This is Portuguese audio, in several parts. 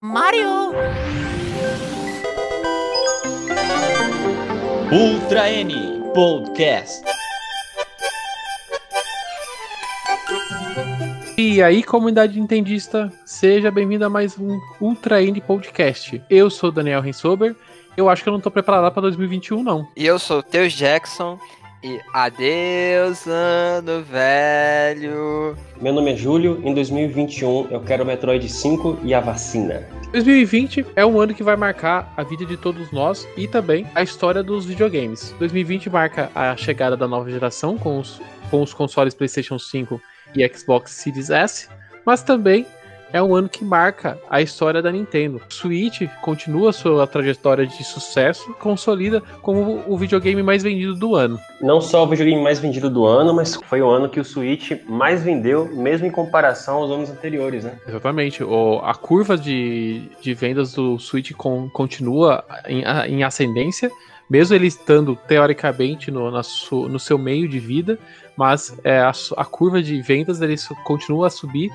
Mario! Ultra N Podcast. E aí, comunidade nintendista, seja bem-vindo a mais um Ultra N Podcast. Eu sou o Daniel Rensober. Eu acho que eu não tô preparado para 2021, não. E eu sou o Teus Jackson. E adeus, ano velho. Meu nome é Júlio. Em 2021 eu quero o Metroid 5 e a vacina. 2020 é um ano que vai marcar a vida de todos nós e também a história dos videogames. 2020 marca a chegada da nova geração com os, com os consoles PlayStation 5 e Xbox Series S, mas também é um ano que marca a história da Nintendo. Switch continua sua trajetória de sucesso, consolida como o videogame mais vendido do ano. Não só o videogame mais vendido do ano, mas foi o ano que o Switch mais vendeu, mesmo em comparação aos anos anteriores, né? Exatamente. O, a curva de, de vendas do Switch com, continua em, em ascendência mesmo ele estando teoricamente no, su, no seu meio de vida, mas é, a, a, curva de vendas ele continua a subir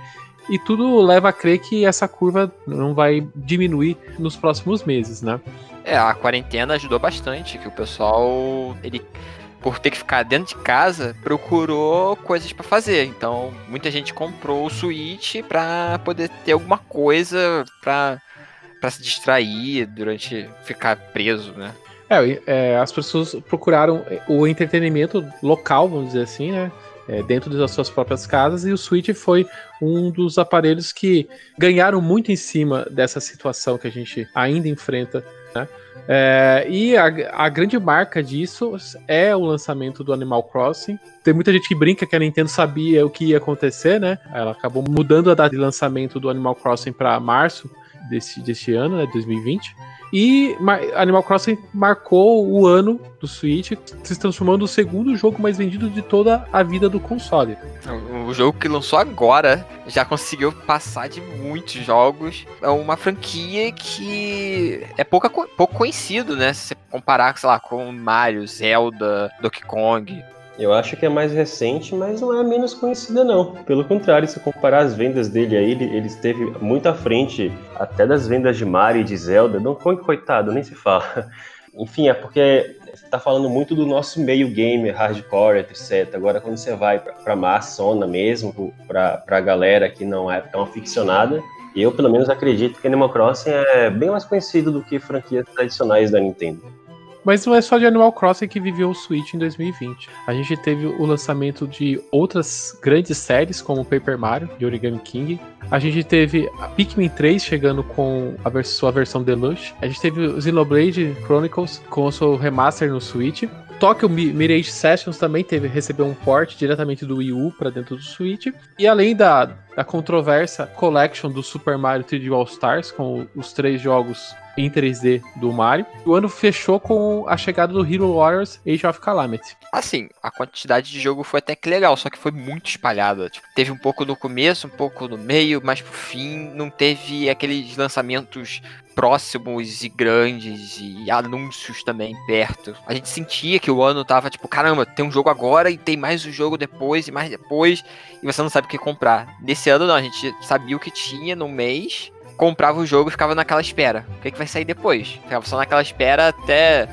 e tudo leva a crer que essa curva não vai diminuir nos próximos meses, né? É, a quarentena ajudou bastante, que o pessoal, ele por ter que ficar dentro de casa, procurou coisas para fazer. Então, muita gente comprou o Switch para poder ter alguma coisa para para se distrair durante ficar preso, né? É, é, as pessoas procuraram o entretenimento local, vamos dizer assim, né? É, dentro das suas próprias casas, e o Switch foi um dos aparelhos que ganharam muito em cima dessa situação que a gente ainda enfrenta. Né? É, e a, a, grande marca disso é o lançamento do Animal Crossing. Tem muita gente que brinca que a Nintendo sabia o que ia acontecer, né? Ela acabou mudando a data de lançamento do Animal Crossing para março desse, desse ano, né? 2020. E Animal Crossing marcou o ano do Switch, se transformando no segundo jogo mais vendido de toda a vida do console. O jogo que lançou agora já conseguiu passar de muitos jogos. É uma franquia que é pouco conhecido, né? Se você comparar, sei lá, com Mario, Zelda, Donkey Kong. Eu acho que é mais recente, mas não é menos conhecida não. Pelo contrário, se comparar as vendas dele aí, ele, ele esteve muito à frente até das vendas de Mario e de Zelda. Não coitado, nem se fala. Enfim, é porque você tá falando muito do nosso meio gamer, hardcore, etc. Agora, quando você vai pra maçona mesmo, pra, pra galera que não é tão aficionada, eu, pelo menos, acredito que Animal Crossing é bem mais conhecido do que franquias tradicionais da Nintendo. Mas não é só de Animal Crossing que viveu o Switch em 2020. A gente teve o lançamento de outras grandes séries, como Paper Mario, de Origami King. A gente teve a Pikmin 3 chegando com a vers sua versão Deluxe. A gente teve o Xenoblade Chronicles com o seu remaster no Switch. Tokyo Mirage Sessions também teve recebeu um port diretamente do Wii U para dentro do Switch. E além da, da controversa Collection do Super Mario 3D All Stars, com os três jogos em 3D do Mario. O ano fechou com a chegada do Hero Warriors Age of Calamity. Assim, a quantidade de jogo foi até que legal, só que foi muito espalhada. Tipo, teve um pouco no começo, um pouco no meio, mas pro fim não teve aqueles lançamentos próximos e grandes e anúncios também perto. A gente sentia que o ano tava tipo, caramba, tem um jogo agora e tem mais um jogo depois e mais depois e você não sabe o que comprar. Nesse ano não, a gente sabia o que tinha no mês comprava o jogo e ficava naquela espera. O que, é que vai sair depois? Ficava só naquela espera até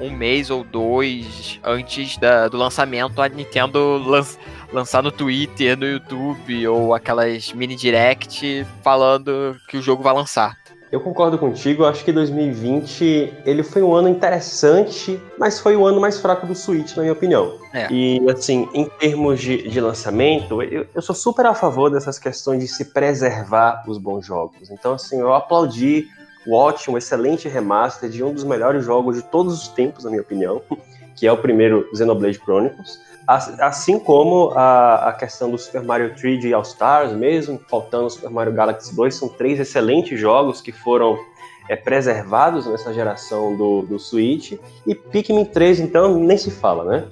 um mês ou dois antes da, do lançamento a Nintendo lança, lançar no Twitter, no YouTube ou aquelas mini direct falando que o jogo vai lançar. Eu concordo contigo, acho que 2020 ele foi um ano interessante, mas foi o ano mais fraco do Switch, na minha opinião. É. E assim, em termos de, de lançamento, eu, eu, sou super a favor dessas questões de se preservar os bons jogos. Então, assim, eu aplaudi o ótimo, excelente remaster de um dos melhores jogos de todos os tempos, na minha opinião, que é o primeiro Xenoblade Chronicles. Assim como a, a questão do Super Mario 3D All Stars mesmo, faltando o Super Mario Galaxy 2, são três excelentes jogos que foram é, preservados nessa geração do, do Switch. E Pikmin 3, então, nem se fala, né?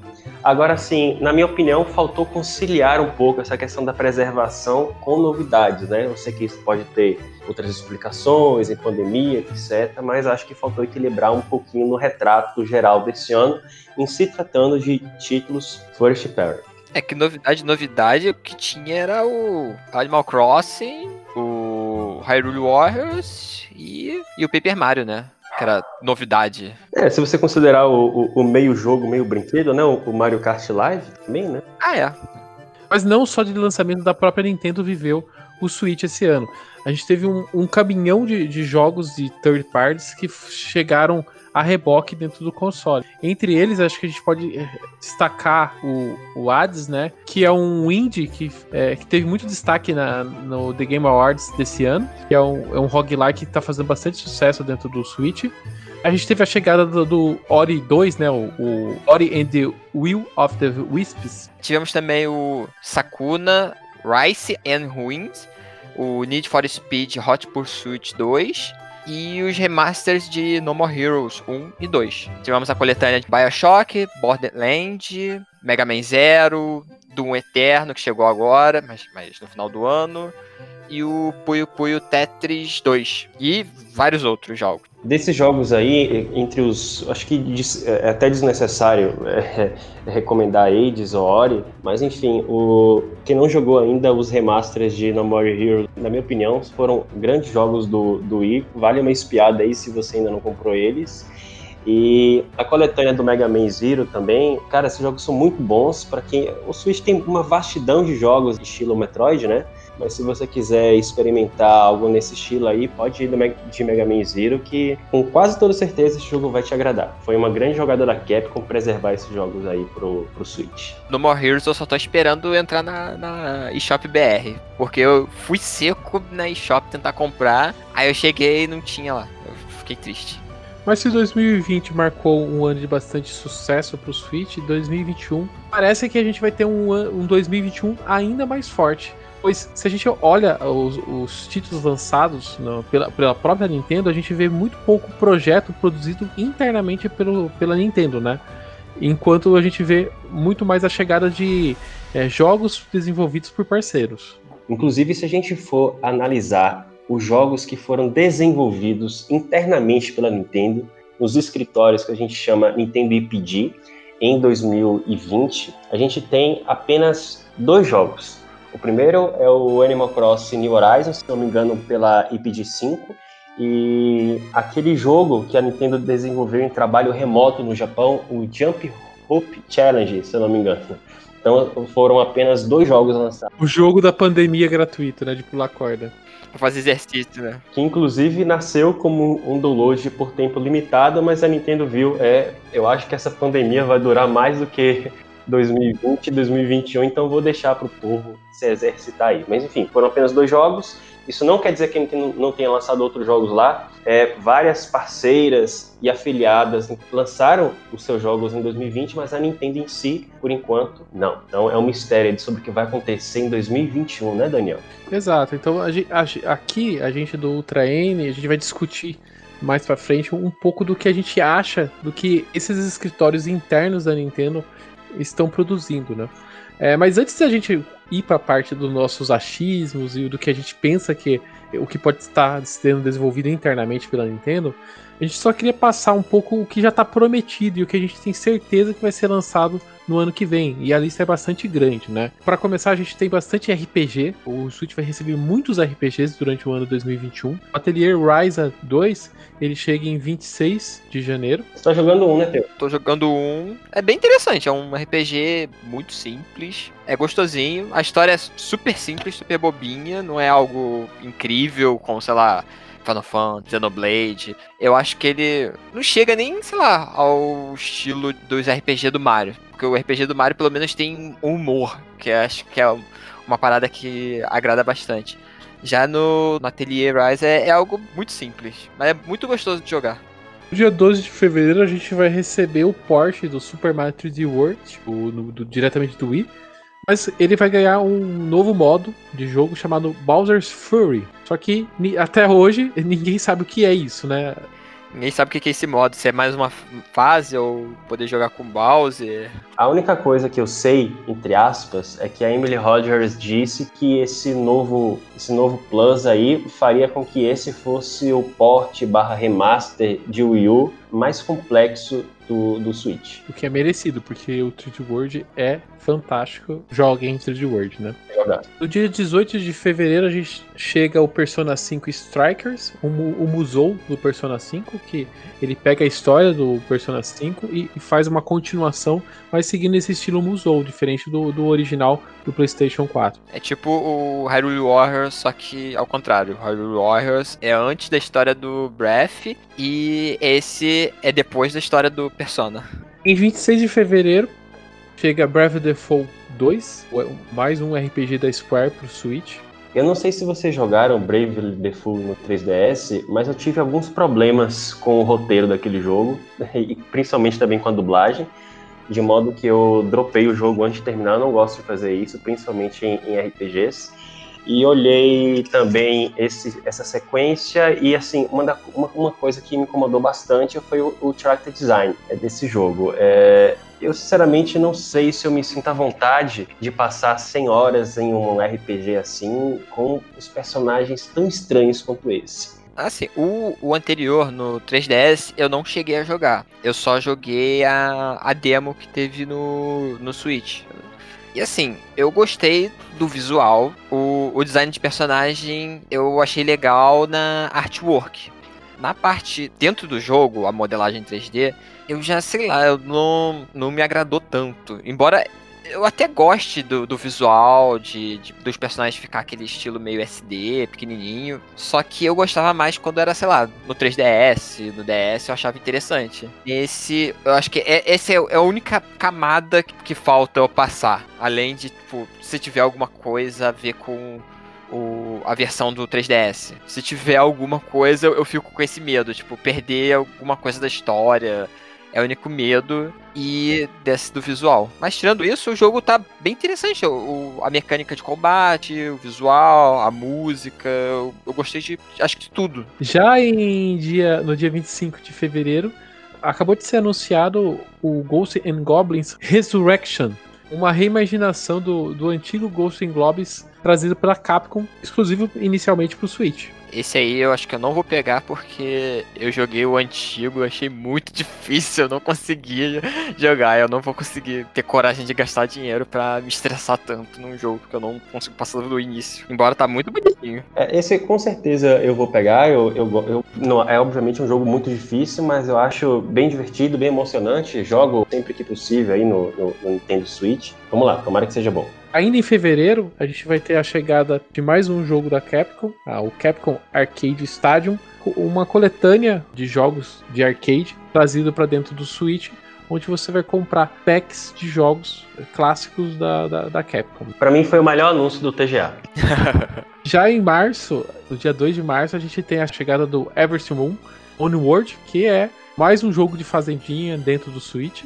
Agora, sim, na minha opinião, faltou conciliar um pouco essa questão da preservação com novidades, né? Eu sei que isso pode ter outras explicações em pandemia, etc., mas acho que faltou equilibrar um pouquinho no retrato geral desse ano, em se tratando de títulos first party. É que novidade, novidade, o que tinha era o Animal Crossing, o Hyrule Warriors e, e o Paper Mario, né? Que era novidade. É, se você considerar o, o, o meio jogo, meio brinquedo, né? O, o Mario Kart Live também, né? Ah, é. Mas não só de lançamento da própria Nintendo viveu o Switch esse ano. A gente teve um, um caminhão de, de jogos de third parties que chegaram a reboque dentro do console. Entre eles, acho que a gente pode eh, destacar o, o Hades, né? Que é um indie que, é, que teve muito destaque na, no The Game Awards desse ano, que é um, é um roguelike que tá fazendo bastante sucesso dentro do Switch. A gente teve a chegada do, do Ori 2, né? O, o, Ori and the Will of the Wisps. Tivemos também o Sakuna, Rice and Ruins, o Need for Speed Hot Pursuit 2 e os remasters de No More Heroes 1 e 2. Tivemos a coletânea de Bioshock, Borderland, Mega Man Zero, Doom Eterno, que chegou agora, mas, mas no final do ano, e o Puyo Puyo Tetris 2 e vários outros jogos. Desses jogos aí, entre os. Acho que é até desnecessário é, é recomendar Aids ou Ori, mas enfim, o, quem não jogou ainda os remasters de No More Heroes, na minha opinião, foram grandes jogos do, do Wii. Vale uma espiada aí se você ainda não comprou eles. E a coletânea do Mega Man Zero também, cara, esses jogos são muito bons para quem. O Switch tem uma vastidão de jogos estilo Metroid, né? Mas se você quiser experimentar algo nesse estilo aí, pode ir de Mega Man Zero, que com quase toda certeza esse jogo vai te agradar. Foi uma grande jogada da Capcom preservar esses jogos aí pro, pro Switch. No More Heroes eu só tô esperando entrar na, na eShop BR, porque eu fui seco na eShop tentar comprar, aí eu cheguei e não tinha lá. Eu fiquei triste. Mas se 2020 marcou um ano de bastante sucesso para o Switch, 2021 parece que a gente vai ter um, um 2021 ainda mais forte. Pois, se a gente olha os, os títulos lançados no, pela, pela, própria Nintendo, a gente vê muito pouco projeto produzido internamente pelo, pela Nintendo, né? Enquanto a gente vê muito mais a chegada de é, jogos desenvolvidos por parceiros. Inclusive, se a gente for analisar os jogos que foram desenvolvidos internamente pela Nintendo, nos escritórios que a gente chama Nintendo IPD, em 2020, a gente tem apenas dois jogos o primeiro é o Animal Crossing New Horizons, se não me engano, pela IPG5. E aquele jogo que a Nintendo desenvolveu em trabalho remoto no Japão, o Jump Hope Challenge, se eu não me engano. Então foram apenas dois jogos lançados. O jogo da pandemia gratuito, né? De pular corda. Pra fazer exercício, né? Que inclusive nasceu como um download por tempo limitado, mas a Nintendo viu, é, eu acho que essa pandemia vai durar mais do que 2020 e 2021, então vou deixar para o povo se exercitar aí. Mas enfim, foram apenas dois jogos. Isso não quer dizer que não tenha lançado outros jogos lá. É, várias parceiras e afiliadas lançaram os seus jogos em 2020, mas a Nintendo em si, por enquanto, não. Então é um mistério sobre o que vai acontecer em 2021, né, Daniel? Exato. Então a, a, aqui, a gente do Ultra N, a gente vai discutir mais para frente um pouco do que a gente acha do que esses escritórios internos da Nintendo estão produzindo, né? É, mas antes da gente ir para a parte dos nossos achismos e do que a gente pensa que o que pode estar sendo desenvolvido internamente pela Nintendo, a gente só queria passar um pouco o que já está prometido e o que a gente tem certeza que vai ser lançado no ano que vem. E a lista é bastante grande, né? Para começar, a gente tem bastante RPG. O Switch vai receber muitos RPGs durante o ano 2021. O Atelier Ryza 2, ele chega em 26 de janeiro. Você tá jogando um, né, Teo? Tô jogando um. É bem interessante, é um RPG muito simples. É gostosinho. A história é super simples, super bobinha. Não é algo incrível, como, sei lá, Final Fantasy, Xenoblade. Eu acho que ele não chega nem, sei lá, ao estilo dos RPG do Mario. Porque o RPG do Mario, pelo menos, tem um humor, que acho que é uma parada que agrada bastante. Já no, no Atelier Rise é, é, algo muito simples, mas é muito gostoso de jogar. No dia 12 de fevereiro a gente vai receber o Porsche do Super Mario 3D World, tipo, no, do, diretamente do Wii. Mas ele vai ganhar um novo modo de jogo chamado Bowser's Fury. Só que até hoje ninguém sabe o que é isso, né? Ninguém sabe o que é esse modo, se é mais uma fase ou poder jogar com Bowser. A única coisa que eu sei, entre aspas, é que a Emily Rogers disse que esse novo, esse novo Plus aí faria com que esse fosse o port barra remaster de Wii U mais complexo do, do Switch. O que é merecido, porque o 3D World é fantástico. Joguem 3D World, né? No dia 18 de fevereiro a gente chega o Persona 5 Strikers, o, o Musou do Persona 5, que ele pega a história do Persona 5 e, e faz uma continuação, mas seguindo esse estilo Musou, diferente do, do original do PlayStation 4. É tipo o Hyrule Warriors, só que ao contrário. O Hyrule Warriors é antes da história do Breath e esse é depois da história do Persona. Em 26 de fevereiro chega the Fall 2, mais um RPG da Square pro Switch. Eu não sei se vocês jogaram Bravely Default no 3DS, mas eu tive alguns problemas com o roteiro daquele jogo, e principalmente também com a dublagem, de modo que eu dropei o jogo antes de terminar. Eu não gosto de fazer isso, principalmente em, em RPGs. E olhei também esse, essa sequência e assim uma, da, uma, uma, coisa que me incomodou bastante foi o, o character design desse jogo. É, eu sinceramente não sei se eu me sinto à vontade de passar 100 horas em um RPG assim, com os personagens tão estranhos quanto esse. Assim, o, o anterior no 3DS eu não cheguei a jogar. Eu só joguei a, a demo que teve no, no Switch. E assim, eu gostei do visual. O, o design de personagem eu achei legal na artwork. Na parte dentro do jogo, a modelagem 3D, eu já sei lá, eu não, não me agradou tanto. Embora eu até goste do, do visual, de, de, dos personagens ficar aquele estilo meio SD, pequenininho. Só que eu gostava mais quando era, sei lá, no 3DS, no DS, eu achava interessante. Esse, eu acho que é, essa é, é a única camada que, que falta eu passar. Além de, tipo, se tiver alguma coisa a ver com o, a versão do 3DS. Se tiver alguma coisa, eu, eu fico com esse medo, tipo, perder alguma coisa da história é o único medo e desse do visual. Mas tirando isso, o jogo tá bem interessante. O, a mecânica de combate, o visual, a música. Eu, eu gostei de acho que de tudo. Já em dia, no dia 25 de fevereiro, acabou de ser anunciado o Ghost and Goblins Resurrection. Uma reimaginação do, do antigo Ghost and Goblins trazido pela Capcom, exclusivo inicialmente para o Switch. Esse aí eu acho que eu não vou pegar porque eu joguei o antigo, achei muito difícil, eu não consegui jogar, eu não vou conseguir ter coragem de gastar dinheiro para me estressar tanto num jogo que eu não consigo passar do início. Embora tá muito bonitinho. É, esse com certeza eu vou pegar, eu, eu, eu, não, é obviamente um jogo muito difícil, mas eu acho bem divertido, bem emocionante, jogo sempre que possível aí no, no, no Nintendo Switch. Vamos lá, tomara que seja bom. Ainda em fevereiro, a gente vai ter a chegada de mais um jogo da Capcom, ah, o Capcom Arcade Stadium, uma coletânea de jogos de arcade trazido para dentro do Switch, onde você vai comprar packs de jogos clássicos da, da, da Capcom. Para mim foi o melhor anúncio do TGA. Já em março, no dia 2 de março, a gente tem a chegada do Everest Moon Onward, que é mais um jogo de fazendinha dentro do Switch.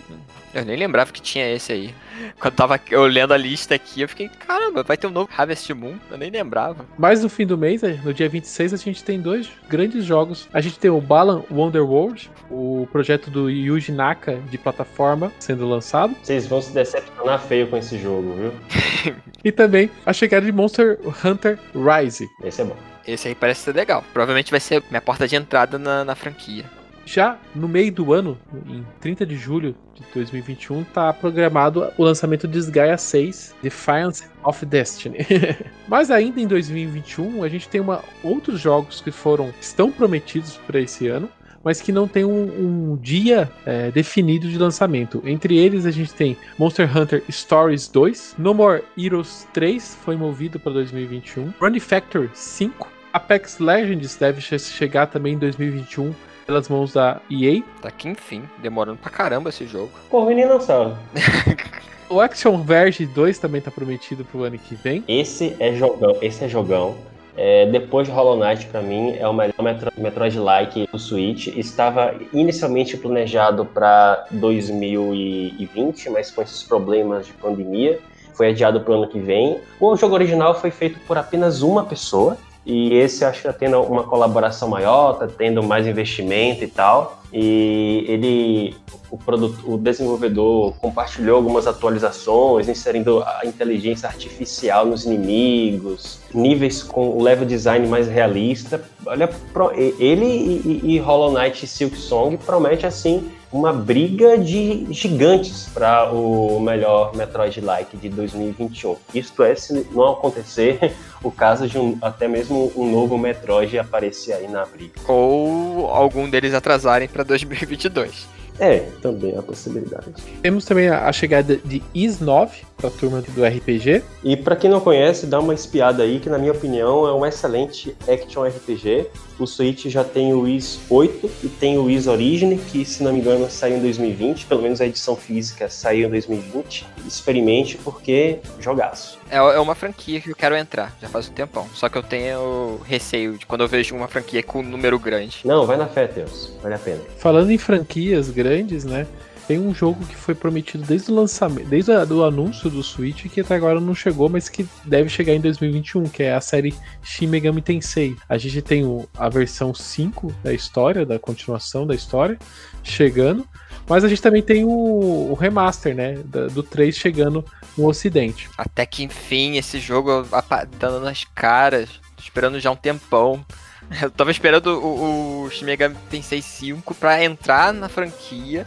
Eu nem lembrava que tinha esse aí. Quando tava olhando a lista aqui, eu fiquei, caramba, vai ter um novo Harvest Moon? Eu nem lembrava. Mas no fim do mês, no dia 26, a gente tem dois grandes jogos. A gente tem o Balan Wonderworld, o projeto do Yuji Naka de plataforma sendo lançado. Vocês vão se decepcionar feio com esse jogo, viu? e também a chegada de Monster Hunter Rise. Esse é bom. Esse aí parece ser legal. Provavelmente vai ser minha porta de entrada na, na franquia. Já no meio do ano, em 30 de julho de 2021, está programado o lançamento de Gaia 6, Defiance of Destiny. Mas ainda em 2021, a gente tem uma, outros jogos que foram estão prometidos para esse ano, mas que não tem um, um dia é, definido de lançamento. Entre eles, a gente tem Monster Hunter Stories 2, No More Heroes 3 foi movido para 2021, Run Factor 5, Apex Legends deve chegar também em 2021 pelas mãos da EA. Tá aqui enfim, demorando pra caramba esse jogo. Pô, menino não sabe. o Action Verge 2 também tá prometido pro ano que vem. Esse é jogão, esse é jogão. É, depois de Hollow Knight, para mim, é o melhor Metro, Metroid-like do Switch. Estava inicialmente planejado para 2020, mas com esses problemas de pandemia, foi adiado para o ano que vem. O jogo original foi feito por apenas uma pessoa, e esse acho que está tendo uma colaboração maior, está tendo mais investimento e tal. E ele, o, produto, o desenvolvedor compartilhou algumas atualizações, inserindo a inteligência artificial nos inimigos, níveis com o level design mais realista. Olha, ele e, e Hollow Knight Silk Song promete assim uma briga de gigantes para o melhor Metroid-like de 2021. Isto é, se não acontecer o caso de um, até mesmo um novo Metroid aparecer aí na briga. Ou algum deles atrasarem para 2022. É, também a possibilidade. Temos também a, chegada de Is 9 para a turma do RPG. E para quem não conhece, dá uma espiada aí, que na minha opinião é um excelente action RPG. O Switch já tem o Is 8 e tem o Is Origin, que se não me engano saiu em 2020, pelo menos a edição física saiu em 2020. Experimente porque jogaço. É, é uma franquia que eu quero entrar, já faz um tempão. Só que eu tenho receio de quando eu vejo uma franquia com um número grande. Não, vai na fé, Deus. Vale a pena. Falando em franquias grandes, né? Tem um jogo que foi prometido desde o lançamento, desde o anúncio do Switch, que até agora não chegou, mas que deve chegar em 2021, que é a série Shin Megami Tensei. A gente tem a versão 5 da história, da continuação da história, chegando, mas a gente também tem o, o remaster, né, do, do 3 chegando no ocidente. Até que enfim, esse jogo dando nas caras, esperando já um tempão. Eu tava esperando o, o Shin Megami Tensei 5 pra entrar na franquia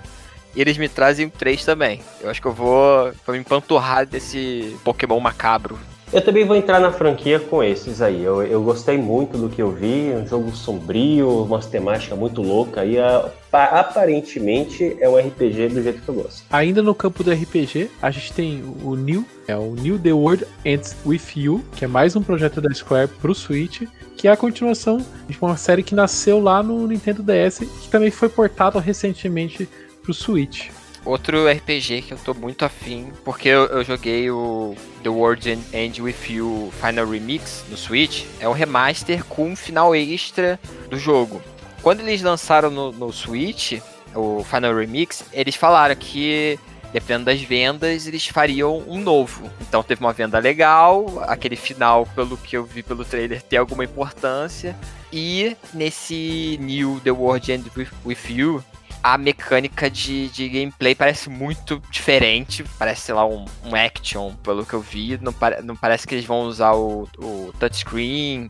e eles me trazem 3 também. Eu acho que eu vou, vou me empanturrar desse Pokémon macabro. Eu também vou entrar na franquia com esses aí. Eu, eu gostei muito do que eu vi. Um jogo sombrio, uma temática muito louca. E a, aparentemente é um RPG do jeito que eu gosto. Ainda no campo do RPG, a gente tem o New, é o New The World Ends With You, que é mais um projeto da Square pro Switch, que é a continuação de uma série que nasceu lá no Nintendo DS, que também foi portado recentemente pro Switch. Outro RPG que eu tô muito afim, porque eu, eu joguei o The World End With You Final Remix no Switch, é um remaster com um final extra do jogo. Quando eles lançaram no, no Switch, o Final Remix, eles falaram que dependendo das vendas, eles fariam um novo. Então teve uma venda legal, aquele final, pelo que eu vi pelo trailer, tem alguma importância. E nesse New The World End With, With You, a mecânica de, de gameplay parece muito diferente. Parece, sei lá, um, um action, pelo que eu vi. Não, não parece que eles vão usar o, o touchscreen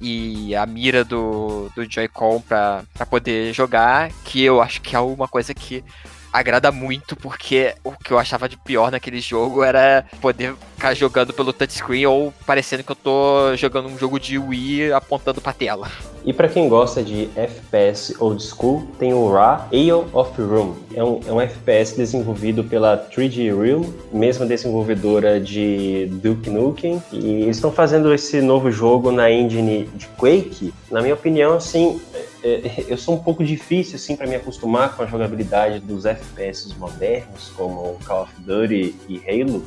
e a mira do, do Joy-Con pra, pra poder jogar. Que eu acho que é uma coisa que agrada muito, porque o que eu achava de pior naquele jogo era poder ficar jogando pelo touchscreen ou parecendo que eu tô jogando um jogo de Wii apontando pra tela. E para quem gosta de FPS old school, tem o Ra Ale of Room. É um, é um FPS desenvolvido pela 3D Realm, mesma desenvolvedora de Duke Nukem. E eles estão fazendo esse novo jogo na engine de Quake. Na minha opinião, assim, é, eu sou um pouco difícil assim para me acostumar com a jogabilidade dos FPS modernos, como Call of Duty e Halo.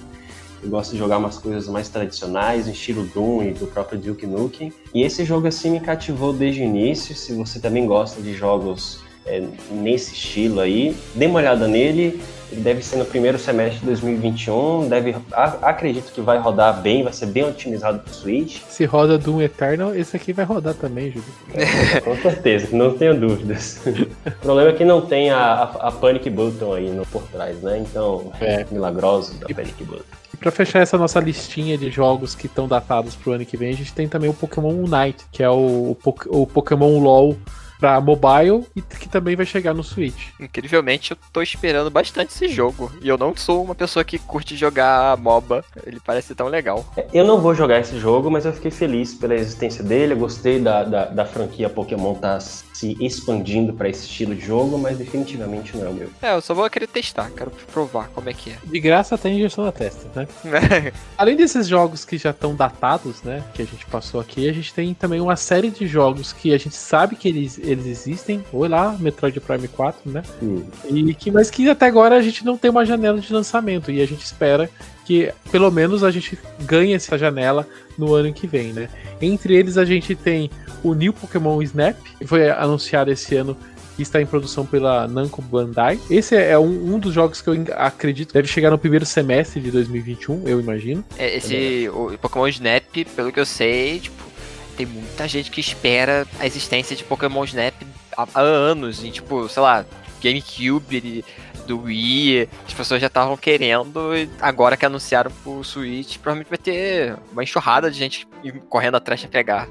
Eu gosto de jogar umas coisas mais tradicionais, estilo Doom e do próprio Duke Nukem. E esse jogo assim me cativou desde o início. Se você também gosta de jogos é, nesse estilo aí, dê uma olhada nele. Ele deve ser no primeiro semestre de 2021. Deve, acredito que vai rodar bem, vai ser bem otimizado para o Switch. Se roda Doom Eternal, esse aqui vai rodar também, Júlio. É, com certeza, não tenho dúvidas. o problema é que não tem a, a, a, Panic Button aí no, por trás, né? Então, é. milagroso da Panic Button. E pra fechar essa nossa listinha de jogos que estão datados pro ano que vem, a gente tem também o Pokémon Unite, que é o, o, o Pokémon LOL para mobile e que também vai chegar no Switch. Incrivelmente, eu tô esperando bastante esse jogo. E eu não sou uma pessoa que curte jogar MOBA. Ele parece tão legal. Eu não vou jogar esse jogo, mas eu fiquei feliz pela existência dele. Eu gostei da, da, da franquia Pokémon tá se expandindo para esse estilo de jogo, mas definitivamente não é o meu. É, eu só vou querer testar, quero provar como é que é. De graça tem injeção na testa, né? Além desses jogos que já estão datados, né, que a gente passou aqui, a gente tem também uma série de jogos que a gente sabe que eles, eles existem, ou lá, Metroid Prime 4, né? Hum. E que, mas que até agora a gente não tem uma janela de lançamento e a gente espera que pelo menos a gente ganhe essa janela no ano que vem, né? Entre eles a gente tem o New Pokémon Snap, que foi anunciado esse ano que está em produção pela Namco Bandai. Esse é um, um, dos jogos que eu acredito deve chegar no primeiro semestre de 2021, eu imagino. É, esse o Pokémon Snap, pelo que eu sei, tipo, tem muita gente que espera a existência de Pokémon Snap há, há anos, em tipo, sei lá, GameCube, do Wii, as pessoas já estavam querendo, e agora que anunciaram pro Switch, provavelmente vai ter uma enxurrada de gente correndo atrás pra pegar.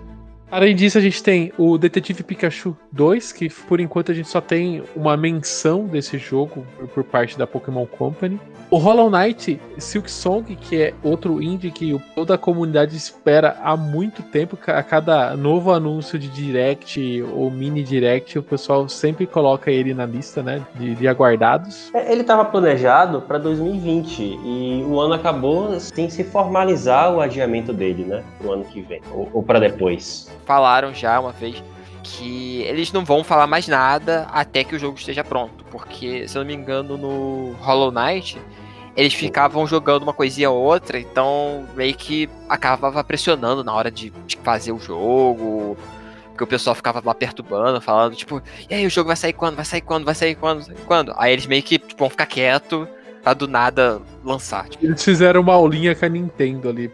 Além disso, a gente tem o Detetive Pikachu 2, que por enquanto a gente só tem uma menção desse jogo por parte da Pokémon Company. O Hollow Knight Silk Song, que é outro indie que toda a comunidade espera há muito tempo, a cada novo anúncio de direct ou mini direct, o pessoal sempre coloca ele na lista, né, de, de aguardados. É, ele estava planejado para 2020 e o ano acabou sem se formalizar o adiamento dele, né, pro ano que vem ou, ou para depois falaram já uma vez que eles não vão falar mais nada até que o jogo esteja pronto. Porque, se eu não me engano, no Hollow Knight, eles ficavam jogando uma coisinha ou outra, então meio que acabava pressionando na hora de, de fazer o jogo. Porque o pessoal ficava lá perturbando, falando, tipo, e aí, o jogo vai sair quando? Vai sair quando? Vai sair quando? Vai sair quando? Aí eles meio que tipo, vão ficar quieto pra do nada lançar. Tipo. Eles fizeram uma aulinha com a Nintendo ali.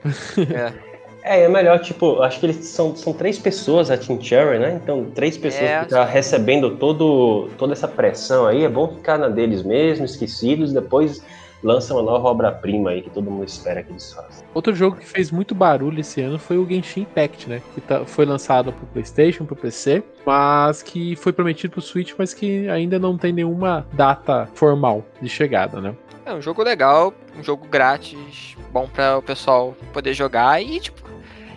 É. É, é melhor, tipo, acho que eles são, são três pessoas a Team Cherry, né? Então, três pessoas é, que estão tá recebendo todo, toda essa pressão aí, é bom ficar na deles mesmo, esquecidos, depois lança uma nova obra-prima aí que todo mundo espera que eles façam. Outro jogo que fez muito barulho esse ano foi o Genshin Impact, né? Que tá, foi lançado pro PlayStation, pro PC, mas que foi prometido pro Switch, mas que ainda não tem nenhuma data formal de chegada, né? É um jogo legal, um jogo grátis, bom para o pessoal poder jogar e, tipo,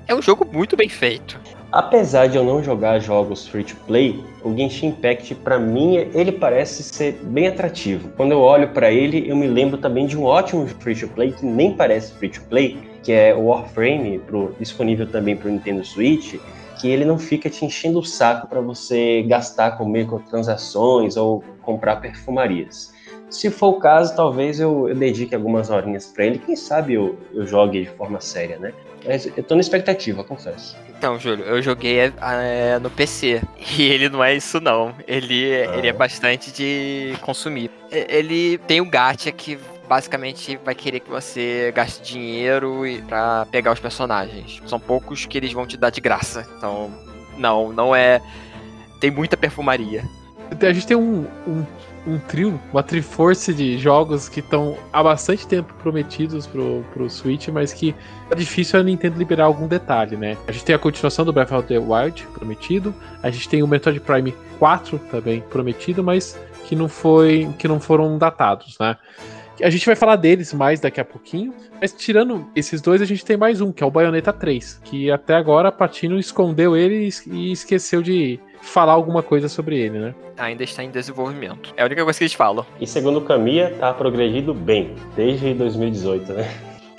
é um jogo muito bem feito. Apesar de eu não jogar jogos free to play, o Genshin Impact para mim ele parece ser bem atrativo. Quando eu olho para ele, eu me lembro também de um ótimo free to play que nem parece free to play, que é o Warframe, pro, disponível também para Nintendo Switch, que ele não fica te enchendo o saco para você gastar com microtransações ou comprar perfumarias. Se for o caso, talvez eu, eu dedique algumas horinhas para ele. Quem sabe eu, eu jogue de forma séria, né? Mas eu tô na expectativa, confesso. Então, Júlio, eu joguei é, no PC. E ele não é isso, não. Ele, ah. ele é bastante de consumir. Ele tem o gacha que basicamente vai querer que você gaste dinheiro para pegar os personagens. São poucos que eles vão te dar de graça. Então, não, não é. Tem muita perfumaria. A gente tem um, um um trio, uma triforce de jogos que estão há bastante tempo prometidos pro, pro Switch, mas que é difícil a Nintendo liberar algum detalhe, né? A gente tem a continuação do Breath of the Wild prometido, a gente tem o Metroid Prime 4 também prometido, mas que não foi, que não foram datados, né? A gente vai falar deles mais daqui a pouquinho, mas tirando esses dois, a gente tem mais um, que é o Bayonetta 3, que até agora a Patino escondeu ele e esqueceu de falar alguma coisa sobre ele, né? Ainda está em desenvolvimento. É a única coisa que eles falam. E segundo o Camilla, tá progredindo bem, desde 2018, né?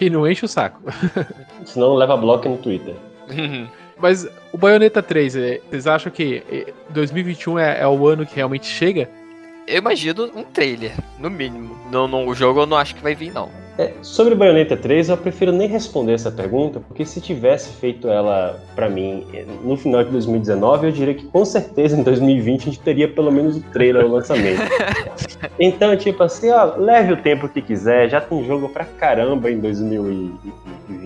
E não enche o saco. Senão leva bloco no Twitter. Mas o Bayonetta 3, é, vocês acham que 2021 é, é o ano que realmente chega? Eu imagino um trailer, no mínimo. No, no, o jogo eu não acho que vai vir, não. É, sobre Bayonetta 3, eu prefiro nem responder essa pergunta, porque se tivesse feito ela para mim é, no final de 2019, eu diria que com certeza em 2020 a gente teria pelo menos o trailer o lançamento. então, tipo assim, ó, leve o tempo que quiser, já tem jogo pra caramba em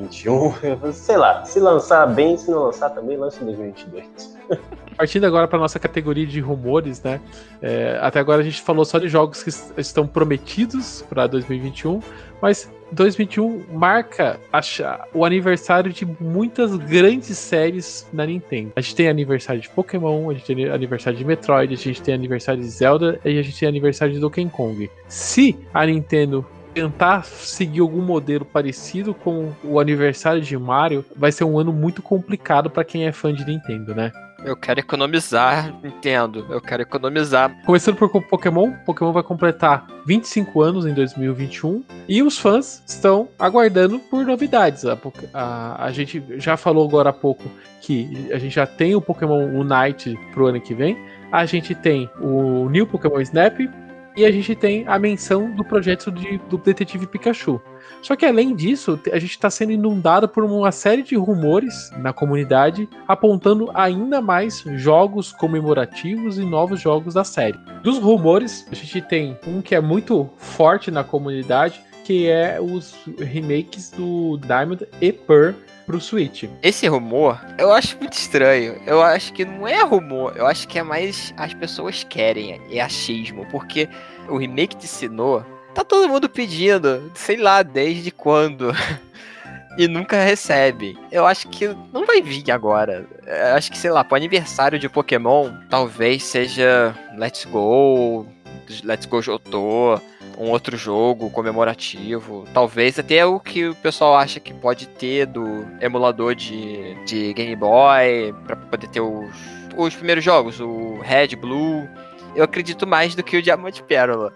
2021. Sei lá, se lançar bem, se não lançar também, lança em 2022. Partindo agora para nossa categoria de rumores, né? É, até agora a gente falou só de jogos que estão prometidos para 2021, mas 2021 marca o aniversário de muitas grandes séries na Nintendo. A gente tem aniversário de Pokémon, a gente tem aniversário de Metroid, a gente tem aniversário de Zelda e a gente tem aniversário de Donkey Kong. Se a Nintendo tentar seguir algum modelo parecido com o aniversário de Mario, vai ser um ano muito complicado para quem é fã de Nintendo, né? Eu quero economizar, entendo. Eu quero economizar. Começando por Pokémon, Pokémon vai completar 25 anos em 2021 e os fãs estão aguardando por novidades. A, a, a gente já falou agora há pouco que a gente já tem o Pokémon Unite pro ano que vem. A gente tem o New Pokémon Snap e a gente tem a menção do projeto de, do Detetive Pikachu. Só que além disso, a gente está sendo inundado por uma série de rumores na comunidade apontando ainda mais jogos comemorativos e novos jogos da série. Dos rumores, a gente tem um que é muito forte na comunidade, que é os remakes do Diamond e Pearl pro Switch. Esse rumor, eu acho muito estranho. Eu acho que não é rumor, eu acho que é mais as pessoas querem, é achismo, porque o remake de Sinnoh tá todo mundo pedindo, sei lá, desde quando. e nunca recebe. Eu acho que não vai vir agora. Eu acho que, sei lá, pro aniversário de Pokémon, talvez seja Let's Go, Let's Go Jotô, um outro jogo comemorativo. Talvez até o que o pessoal acha que pode ter do emulador de, de Game Boy, para poder ter os, os primeiros jogos, o Red, Blue. Eu acredito mais do que o Diamante Pérola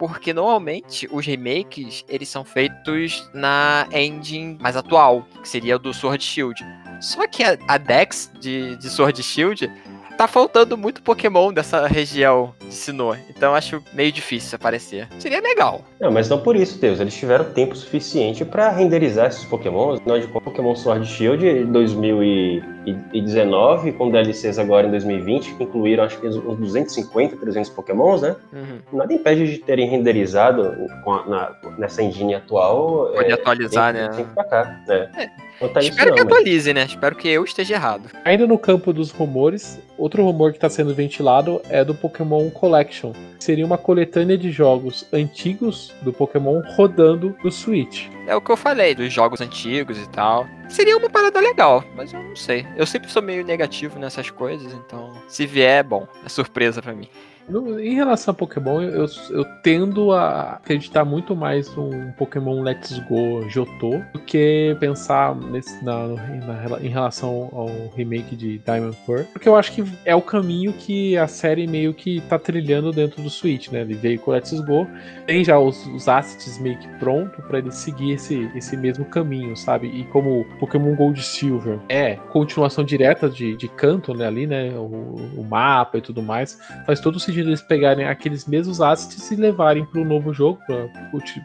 porque normalmente os remakes eles são feitos na engine mais atual, que seria do Sword Shield. Só que a, a Dex de, de Sword Shield tá faltando muito Pokémon dessa região de Sinnoh. Então acho meio difícil aparecer. Seria legal. Não, mas não por isso, Deus. Eles tiveram tempo suficiente para renderizar esses Pokémon. Nós de Pokémon Sword Shield em 2019, com DLCs agora em 2020, que incluíram acho que uns 250, 300 Pokémons, né? Uhum. Nada impede de terem renderizado a, na, nessa engine atual. Pode é, atualizar, tem, né? Tem que cá, né? É. Tá Espero que atualize, né? Espero que eu esteja errado. Ainda no campo dos rumores, outro rumor que está sendo ventilado é do Pokémon Collection. Seria uma coletânea de jogos antigos do Pokémon rodando no Switch. É o que eu falei, dos jogos antigos e tal. Seria uma parada legal, mas eu não sei. Eu sempre sou meio negativo nessas coisas, então se vier, é bom. É surpresa para mim. No, em relação a Pokémon, eu, eu tendo a acreditar muito mais num Pokémon Let's Go Jotô do que pensar nesse, na, na, em relação ao remake de Diamond Pearl. Porque eu acho que é o caminho que a série meio que tá trilhando dentro do Switch, né? Ele veio com Let's Go, tem já os, os assets meio que pronto para ele seguir esse, esse mesmo caminho, sabe? E como Pokémon Gold Silver é continuação direta de, de canto né, ali, né? O, o mapa e tudo mais, faz todo sentido eles pegarem aqueles mesmos assets e levarem para o novo jogo,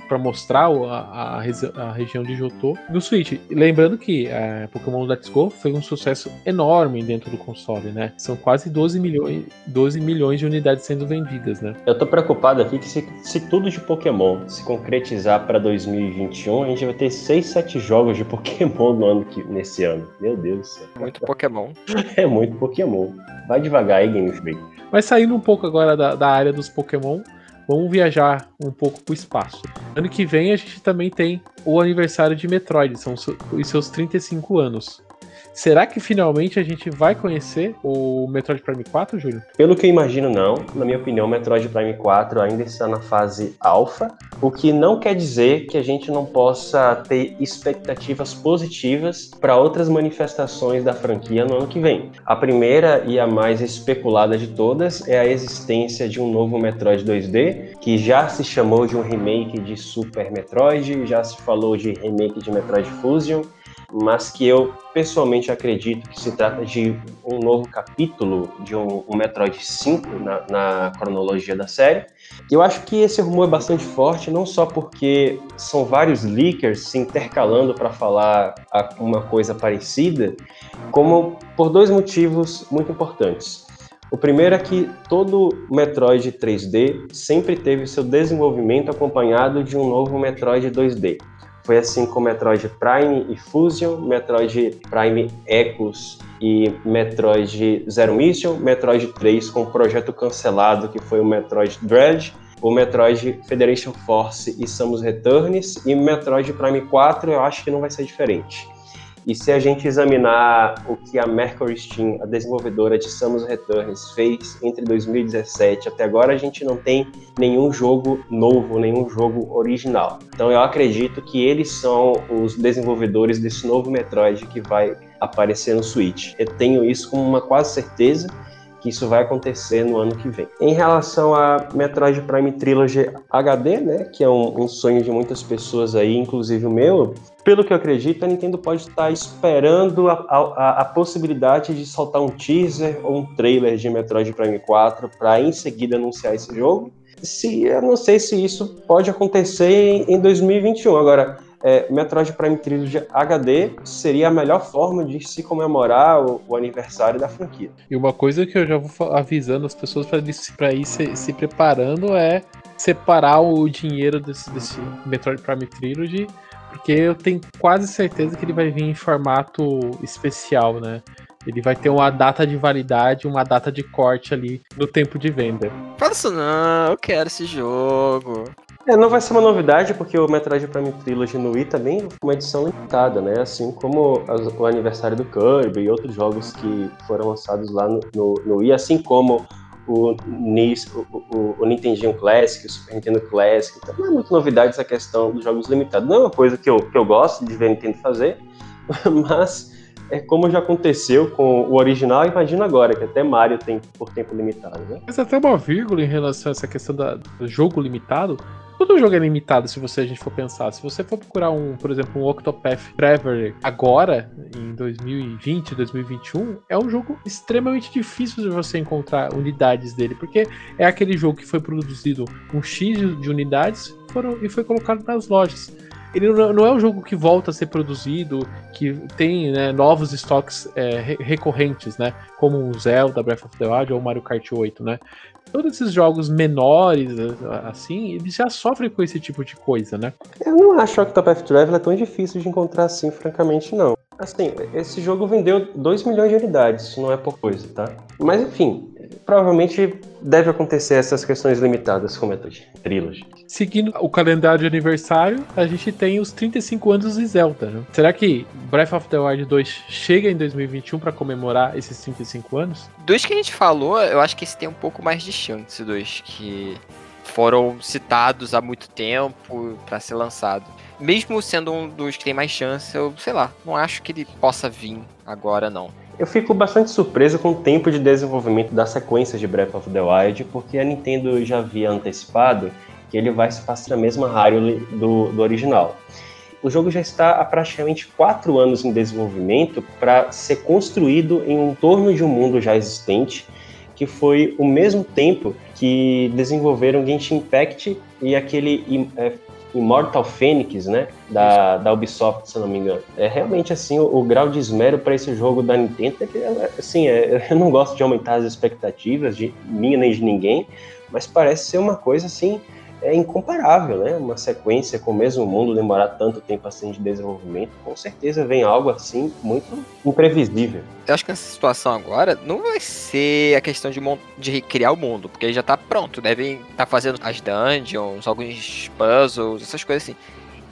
para mostrar a, a, a, região de Johto no Switch. Lembrando que é, Pokémon Let's Go foi um sucesso enorme dentro do console, né? São quase 12 milhões, 12 milhões de unidades sendo vendidas, né? Eu tô preocupado aqui que se, se tudo de Pokémon se concretizar para 2021, a gente vai ter 6, 7 jogos de Pokémon no ano que, nesse ano. Meu Deus do céu. Muito Pokémon. é muito Pokémon. Vai devagar aí, Game Freak. Mas saindo um pouco agora da, da área dos Pokémon, vamos viajar um pouco para o espaço. Ano que vem a gente também tem o aniversário de Metroid, são os seus 35 anos. Será que finalmente a gente vai conhecer o Metroid Prime 4, Júlio? Pelo que eu imagino, não. Na minha opinião, o Metroid Prime 4 ainda está na fase alfa, o que não quer dizer que a gente não possa ter expectativas positivas para outras manifestações da franquia no ano que vem. A primeira e a mais especulada de todas é a existência de um novo Metroid 2D, que já se chamou de um remake de Super Metroid, já se falou de remake de Metroid Fusion mas que eu pessoalmente acredito que se trata de um novo capítulo de um, um Metroid 5 na, na, cronologia da série. Eu acho que esse rumor é bastante forte, não só porque são vários leakers se intercalando para falar uma coisa parecida, como por dois motivos muito importantes. O primeiro é que todo Metroid 3D sempre teve seu desenvolvimento acompanhado de um novo Metroid 2D. Foi assim com Metroid Prime e Fusion, Metroid Prime Echoes e Metroid Zero Mission, Metroid 3 com o projeto cancelado que foi o Metroid Dread, o Metroid Federation Force e Samus Returns e Metroid Prime 4 eu acho que não vai ser diferente. E se a gente examinar o que a Mercury Steam, a desenvolvedora de Samus Returns, fez entre 2017 até agora, a gente não tem nenhum jogo novo, nenhum jogo original. Então eu acredito que eles são os desenvolvedores desse novo Metroid que vai aparecer no Switch. Eu tenho isso como uma quase certeza que isso vai acontecer no ano que vem. Em relação a Metroid Prime Trilogy HD, né, que é um, um sonho de muitas pessoas aí, inclusive o meu, pelo que eu acredito, a Nintendo pode estar esperando a, a, a possibilidade de soltar um teaser ou um trailer de Metroid Prime 4 para em seguida anunciar esse jogo. Se, eu não sei se isso pode acontecer em, em 2021. Agora, é, Metroid Prime Trilogy HD seria a melhor forma de se comemorar o, o, aniversário da franquia. E uma coisa que eu já vou avisando as pessoas para ir se, se, preparando é separar o dinheiro desse, desse Metroid Prime Trilogy, porque eu tenho quase certeza que ele vai vir em formato especial, né? Ele vai ter uma data de validade, uma data de corte ali no tempo de venda. Fala isso não, eu quero esse jogo. É, não vai ser uma novidade, porque o Metroid Prime Trilogy no Wii também foi uma edição limitada, né? Assim como o aniversário do Kirby e outros jogos que foram lançados lá no, no, no Wii, assim como o, NIS, o, o, o Nintendo Classic, o Super Nintendo Classic. Então não é muito novidade essa questão dos jogos limitados. Não é uma coisa que eu, que eu gosto de ver Nintendo fazer, mas é como já aconteceu com o original, imagina agora, que até Mario tem por tempo limitado, né? Mas até uma vírgula em relação a essa questão da, do jogo limitado, Todo jogo é limitado, se você a gente for pensar. Se você for procurar um, por exemplo, um Octopath Traveler agora, em 2020, 2021, é um jogo extremamente difícil de você encontrar unidades dele, porque é aquele jogo que foi produzido um X de unidades foram, e foi colocado nas lojas ele não é um jogo que volta a ser produzido, que tem né, novos estoques é, recorrentes, né? Como o Zelda, Breath of the Wild ou Mario Kart 8, né? Todos esses jogos menores, assim, eles já sofrem com esse tipo de coisa, né? Eu não acho que o Octopath Traveler é tão difícil de encontrar assim, francamente, não. Assim, esse jogo vendeu 2 milhões de unidades, isso não é por coisa, tá? Mas enfim, provavelmente deve acontecer essas questões limitadas com Metroid Trilogy. Seguindo o calendário de aniversário, a gente tem os 35 anos de Zelda. Né? Será que Breath of the Wild 2 chega em 2021 para comemorar esses 35 anos? Dos que a gente falou, eu acho que esse tem um pouco mais de chance, dois que foram citados há muito tempo para ser lançado. Mesmo sendo um dos que tem mais chance, eu sei lá, não acho que ele possa vir agora não. Eu fico bastante surpreso com o tempo de desenvolvimento da sequência de Breath of the Wild, porque a Nintendo já havia antecipado que ele vai se passar na mesma área do, do original. O jogo já está há praticamente quatro anos em desenvolvimento para ser construído em um torno de um mundo já existente, que foi o mesmo tempo que desenvolveram Genshin Impact e aquele é, Immortal Phoenix, né? Da, da Ubisoft, se não me engano. É realmente assim, o, o grau de esmero para esse jogo da Nintendo é que, assim, é, eu não gosto de aumentar as expectativas de minha nem de ninguém, mas parece ser uma coisa assim é incomparável, né? Uma sequência com o mesmo mundo demorar tanto tempo assim de desenvolvimento, com certeza vem algo assim muito imprevisível. Eu acho que essa situação agora não vai ser a questão de, de recriar o mundo, porque já tá pronto, devem estar tá fazendo as dungeons, alguns puzzles, essas coisas assim.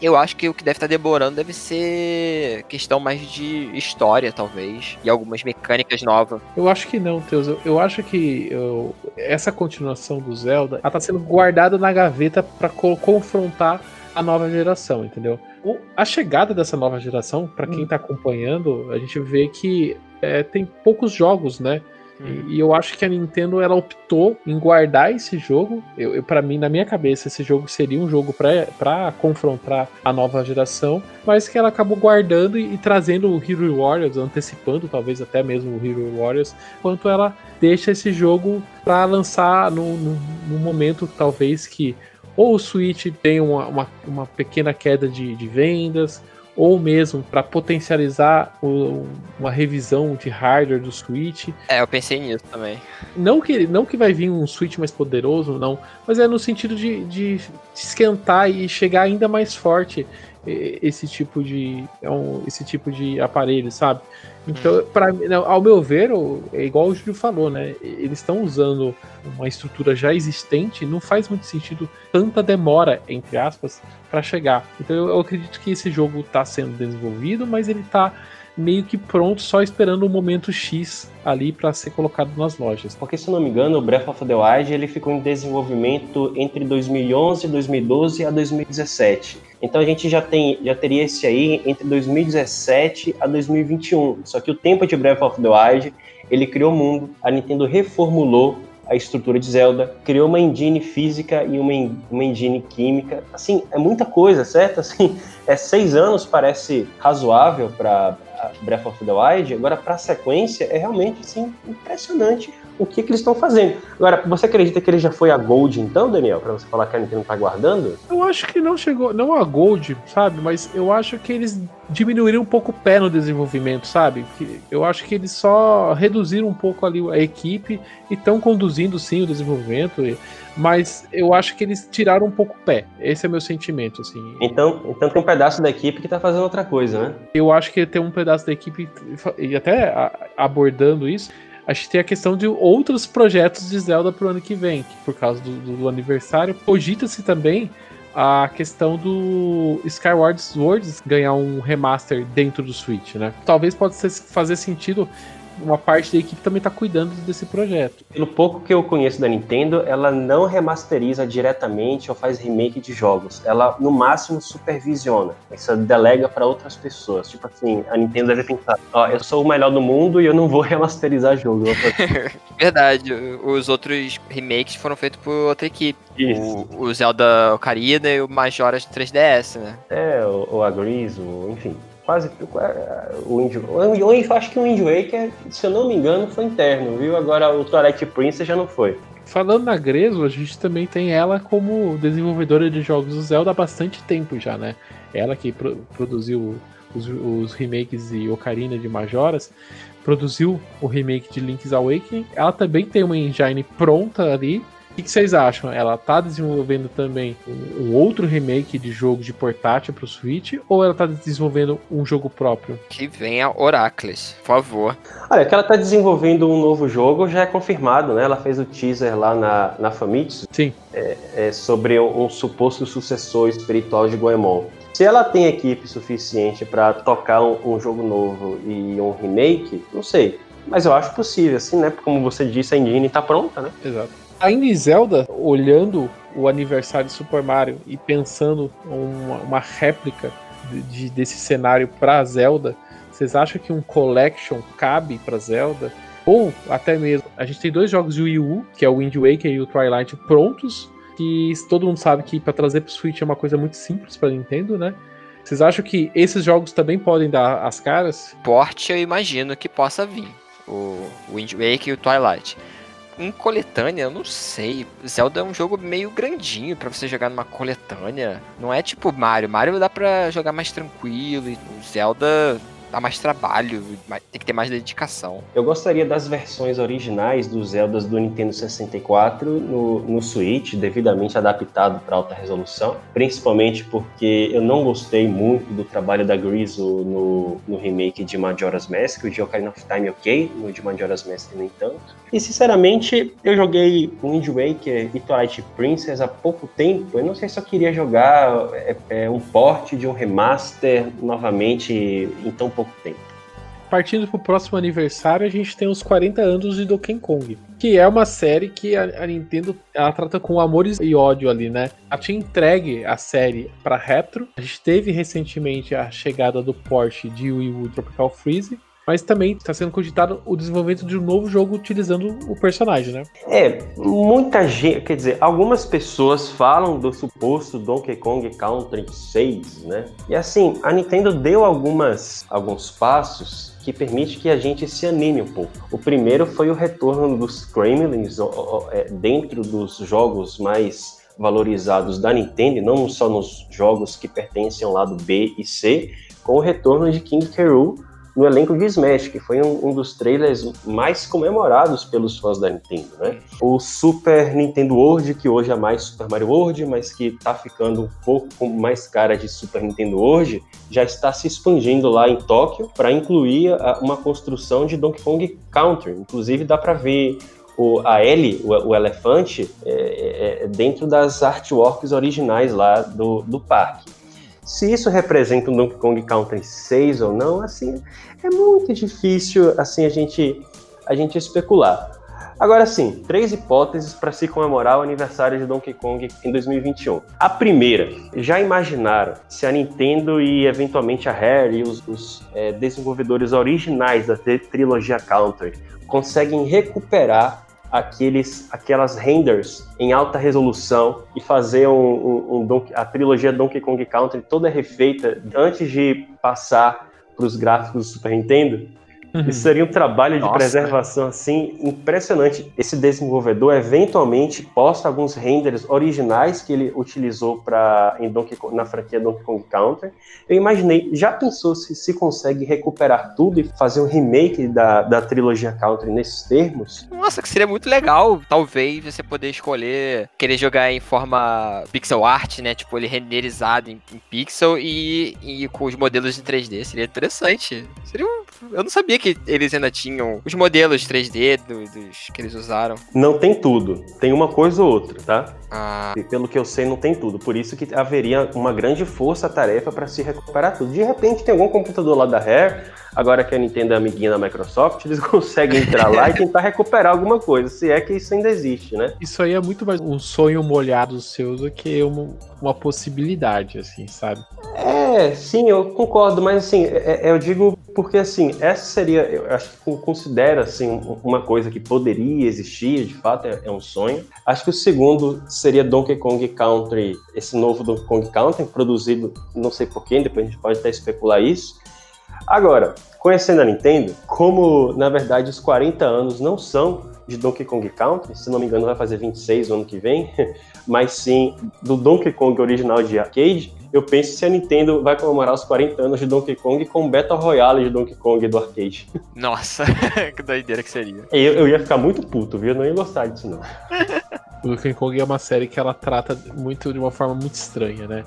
Eu acho que o que deve estar tá demorando deve ser questão mais de história, talvez, e algumas mecânicas novas. Eu acho que não, Teus. Eu, eu acho que eu, essa continuação do Zelda, ela tá sendo guardada na gaveta para co confrontar a nova geração, entendeu? O, a chegada dessa nova geração, para quem hum. tá acompanhando, a gente vê que é, tem poucos jogos, né? E, e, eu acho que a Nintendo ela optou em guardar esse jogo. Eu, eu para mim, na minha cabeça, esse jogo seria um jogo para confrontar a nova geração, mas que ela acabou guardando e, e trazendo o Hero Warriors, antecipando talvez até mesmo o Hero Warriors, enquanto ela deixa esse jogo para lançar no, no, no momento talvez que ou o Switch tem uma, uma, uma pequena queda de, de vendas, ou mesmo para potencializar o, uma revisão de hardware do Switch. É, eu pensei nisso também. Não que, não que vai vir um Switch mais poderoso, não, mas é no sentido de, de esquentar e chegar ainda mais forte esse tipo de é esse tipo de aparelho, sabe? Então, para ao meu ver, é igual o Júlio falou, né? Eles estão usando uma estrutura já existente, não faz muito sentido tanta demora entre aspas para chegar. Então, eu, acredito que esse jogo está sendo desenvolvido, mas ele está meio que pronto, só esperando o momento X ali para ser colocado nas lojas. Porque se não me engano, o Breath of the Wild ele ficou em desenvolvimento entre 2011, 2012 a 2017. Então a gente já tem, já teria esse aí entre 2017 a 2021. Só que o tempo de Breath of the Wild, ele criou o mundo, a Nintendo reformulou a estrutura de Zelda, criou uma engine física e uma, uma engine química. Assim, é muita coisa, certo? Assim, é seis anos parece razoável para Breath of the Wild, agora para a sequência é realmente assim, impressionante o que, que eles estão fazendo. Agora, você acredita que ele já foi a Gold então, Daniel, para você falar que a Nintendo está guardando? Eu acho que não chegou, não a Gold, sabe? Mas eu acho que eles diminuíram um pouco o pé no desenvolvimento, sabe? Eu acho que eles só reduziram um pouco ali a equipe e estão conduzindo sim o desenvolvimento, mas eu acho que eles tiraram um pouco o pé. Esse é meu sentimento, assim. Então, então tem um pedaço da equipe que tá fazendo outra coisa, né? Eu acho que tem um pedaço da equipe e até abordando isso, a gente tem a questão de outros projetos de Zelda pro ano que vem, que por causa do, do aniversário. Cogita-se também a questão do Skyward Sword ganhar um remaster dentro do Switch, né? Talvez possa fazer sentido uma parte da equipe também está cuidando desse projeto. Pelo pouco que eu conheço da Nintendo, ela não remasteriza diretamente ou faz remake de jogos. Ela, no máximo, supervisiona. Isso delega para outras pessoas. Tipo assim, a Nintendo deve pensar: ó, oh, eu sou o melhor do mundo e eu não vou remasterizar jogo. Verdade. Os outros remakes foram feitos por outra equipe. Isso. O, o Zelda Ocarina e o Majora's 3DS, né? É, o, o Agris, o, enfim quase o Wind, o, acho que o Wind Waker, se eu não me engano, foi interno, viu? Agora o Twilight Princess já não foi. Falando na Greso, a gente também tem ela como desenvolvedora de jogos do Zelda há bastante tempo já, né? Ela que pro, produziu os, os, remakes de Ocarina de Majoras, produziu o remake de Link's Awakening. Ela também tem uma engine pronta ali o que, vocês acham? Ela tá desenvolvendo também um outro remake de jogo de portátil pro Switch ou ela tá desenvolvendo um jogo próprio? Que venha Oracles, por favor. Olha, que ela tá desenvolvendo um novo jogo já é confirmado, né? Ela fez o teaser lá na, na Famitsu. Sim. É, é sobre um, um suposto sucessor espiritual de Goemon. Se ela tem equipe suficiente para tocar um, um, jogo novo e um remake, não sei. Mas eu acho possível, assim, né? Como você disse, a engine tá pronta, né? Exato. Ainda em Zelda, olhando o aniversário de Super Mario e pensando uma, uma réplica de, de, desse cenário para Zelda, vocês acham que um collection cabe para Zelda? Ou até mesmo, a gente tem dois jogos de Wii U, que é o Wind Waker e o Twilight, prontos, que todo mundo sabe que para trazer para o Switch é uma coisa muito simples para Nintendo, né? Vocês acham que esses jogos também podem dar as caras? Porte eu imagino que possa vir. O Wind Waker e o Twilight em coletânea, eu não sei. Zelda é um jogo meio grandinho para você jogar numa coletânea. Não é tipo Mario. Mario dá pra jogar mais tranquilo. E Zelda dá mais trabalho, tem que ter mais dedicação. Eu gostaria das versões originais dos Zeldas do Nintendo 64 no, no Switch, devidamente adaptado para alta resolução, principalmente porque eu não gostei muito do trabalho da Grizzle no, no remake de Majora's Mask, o de Ocarina of Time ok, no de Majora's Mask nem tanto. E sinceramente, eu joguei Wind Waker e Twilight Princess há pouco tempo, eu não sei se eu queria jogar é, é, um port de um remaster novamente em tão pouco pouco tempo. Partindo para o próximo aniversário, a gente tem os 40 anos de Donkey Kong, que é uma série que a, Nintendo ela trata com amor e ódio ali, né? Ela tinha entregue a série para retro. A gente teve recentemente a chegada do Porsche de Wii U Tropical Freeze, mas também está sendo cogitado o desenvolvimento de um novo jogo utilizando o personagem, né? É, muita gente, quer dizer, algumas pessoas falam do suposto Donkey Kong Country 6, né? E assim, a Nintendo deu algumas alguns passos que permite que a gente se anime um pouco. O primeiro foi o retorno dos Kremlins é, dentro dos jogos mais valorizados da Nintendo, não só nos jogos que pertencem ao lado B e C, com o retorno de King K. No elenco de Smash, que foi um, um, dos trailers mais comemorados pelos fãs da Nintendo, né? O Super Nintendo World, que hoje é mais Super Mario World, mas que tá ficando um pouco mais cara de Super Nintendo World, já está se expandindo lá em Tóquio para incluir a, uma construção de Donkey Kong Country. Inclusive dá para ver o, a Ellie, o, o elefante, é, é, é, dentro das artworks originais lá do, do parque. Se isso representa um Donkey Kong Country 6 ou não, assim, é muito difícil assim a gente a gente especular. Agora sim, três hipóteses para se comemorar o aniversário de Donkey Kong em 2021. A primeira, já imaginaram se a Nintendo e eventualmente a Rare e os, os é, desenvolvedores originais da trilogia Country conseguem recuperar aqueles, aquelas renders em alta resolução e fazer um, um, um Donkey, a trilogia Donkey Kong Country toda refeita antes de passar para os gráficos do Super Nintendo, Uhum. Isso seria um trabalho de Nossa. preservação assim impressionante. Esse desenvolvedor eventualmente posta alguns renders originais que ele utilizou para na franquia Donkey Kong Country. Eu imaginei, já pensou se se consegue recuperar tudo e fazer um remake da, da trilogia Country nesses termos? Nossa, que seria muito legal. Talvez você poder escolher querer jogar em forma pixel art, né? Tipo, ele renderizado em, em pixel e, e com os modelos em 3D. Seria interessante. Seria um Eu não sabia que eles ainda tinham os modelos 3D dos, dos que eles usaram. Não tem tudo. Tem uma coisa ou outra, tá? Ah. E pelo que eu sei, não tem tudo. Por isso que haveria uma grande força-tarefa para se recuperar tudo. De repente, tem algum computador lá da Rare Agora que a Nintendo é amiguinha da Microsoft, eles conseguem entrar lá e tentar recuperar alguma coisa, se é que isso ainda existe, né? Isso aí é muito mais um sonho molhado seu do que uma, uma possibilidade, assim, sabe? É, sim, eu concordo, mas assim, é, é, eu digo porque assim, essa seria, eu acho que considera assim uma coisa que poderia existir, de fato é, é, um sonho. Acho que o segundo seria Donkey Kong Country, esse novo Donkey Kong Country produzido, não sei por quem, depois a gente pode até especular isso. Agora, conhecendo a Nintendo, como na verdade os 40 anos não são de Donkey Kong Country, se não me engano vai fazer 26 no ano que vem, mas sim do Donkey Kong original de arcade, eu penso se a Nintendo vai comemorar os 40 anos de Donkey Kong com o Battle Royale de Donkey Kong do arcade. Nossa, que doideira que seria. Eu, eu ia ficar muito puto, viu? Eu não ia gostar disso, não. O Donkey Kong é uma série que ela trata muito de uma forma muito estranha, né?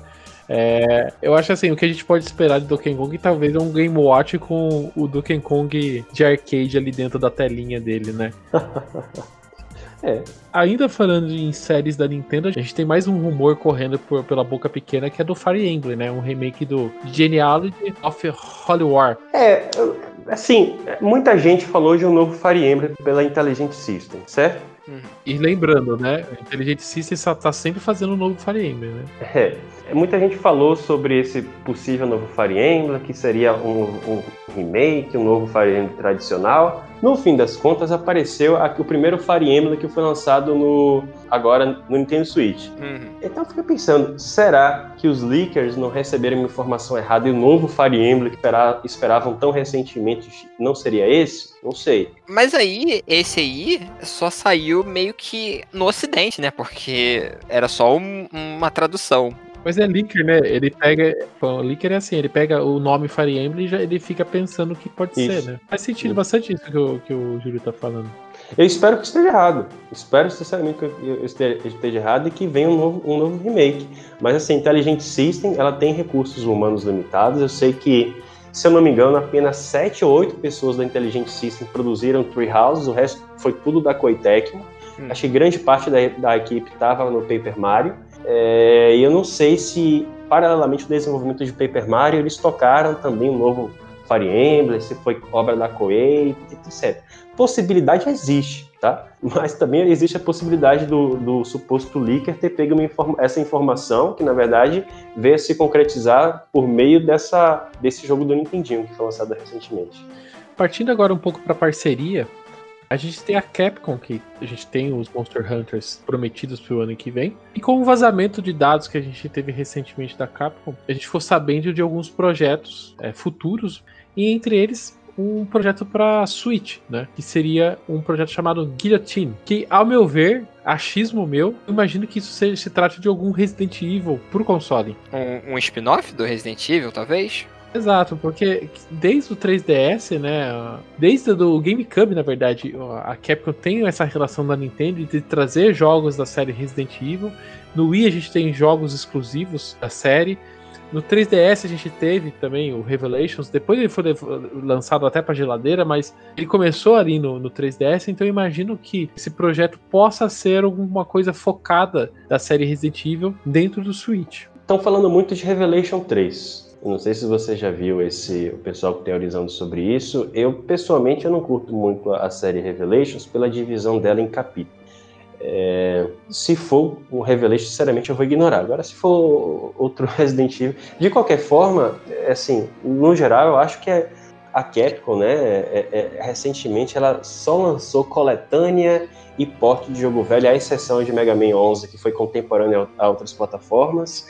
É, eu acho assim, o que a gente pode esperar de Donkey Kong talvez é um Game Watch com o Donkey Kong de arcade ali dentro da telinha dele, né? É. Ainda falando em séries da Nintendo, a gente tem mais um rumor correndo por, pela boca pequena que é do Fire Emblem, né? Um remake do Genealogy of Holy War. É, assim, muita gente falou de um novo Fire Emblem pela Intelligent System, certo? Uhum. E lembrando, né? A Intelligent System tá sempre fazendo um novo Fire Emblem, né? É. Muita gente falou sobre esse possível novo Fire Emblem, que seria um, um remake, um novo Fire Emblem tradicional. No fim das contas, apareceu o primeiro Fire Emblem que foi lançado no agora no Nintendo Switch. Uhum. Então eu fiquei pensando, será que os leakers não receberam uma informação errada e o novo Fire Emblem que esperavam tão recentemente não seria esse? Não sei. Mas aí, esse aí só saiu meio que no ocidente, né? Porque era só um, uma tradução. Mas é Licker, né? Ele pega. O Licker é assim, ele pega o nome Fire Emblem e já, ele fica pensando o que pode isso. ser, né? Faz sentido bastante isso que o, que o Júlio tá falando. Eu espero que esteja errado. Espero sinceramente que eu esteja errado e que venha um novo, um novo remake. Mas assim, Intelligent System, ela tem recursos humanos limitados. Eu sei que, se eu não me engano, apenas 7 ou 8 pessoas da Intelligent System produziram Treehouse, o resto foi tudo da Koei Tecmo. Hum. Acho que grande parte da, da equipe estava no Paper Mario. É, eu não sei se, paralelamente ao desenvolvimento de Paper Mario, eles tocaram também um novo Fire Emblem, se foi obra da Koei, etc. Possibilidade existe, tá? Mas também existe a possibilidade do, do suposto leaker ter pego essa informação, que na verdade veio se concretizar por meio dessa, desse jogo do Nintendinho, que foi lançado recentemente. Partindo agora um pouco para parceria, a gente tem a Capcom, que a gente tem os Monster Hunters prometidos pro ano que vem. E com o vazamento de dados que a gente teve recentemente da Capcom, a gente ficou sabendo de alguns projetos é, futuros. E entre eles, um projeto para Switch, né? Que seria um projeto chamado Guillotine. Que, ao meu ver, achismo meu, eu imagino que isso seja, se trate de algum Resident Evil pro console. Um, um spin-off do Resident Evil, talvez? Exato, porque desde o 3DS, né, desde o GameCube, na verdade, a Capcom tem essa relação da Nintendo de trazer jogos da série Resident Evil. No Wii a gente tem jogos exclusivos da série. No 3DS a gente teve também o Revelations, depois ele foi lançado até para geladeira, mas ele começou ali no, no 3DS, então eu imagino que esse projeto possa ser alguma coisa focada da série Resident Evil dentro do Switch. Estão falando muito de Revelation 3. Não sei se você já viu esse o pessoal teorizando sobre isso. Eu pessoalmente eu não curto muito a série Revelations pela divisão dela em capítulos. É, se for o Revelation, sinceramente eu vou ignorar. Agora, se for outro Resident Evil, de qualquer forma, é assim, no geral, eu acho que é a Capcom, né, é, é, recentemente ela só lançou coletânea e porte de jogo velho, à exceção de Mega Man 11, que foi contemporâneo a outras plataformas.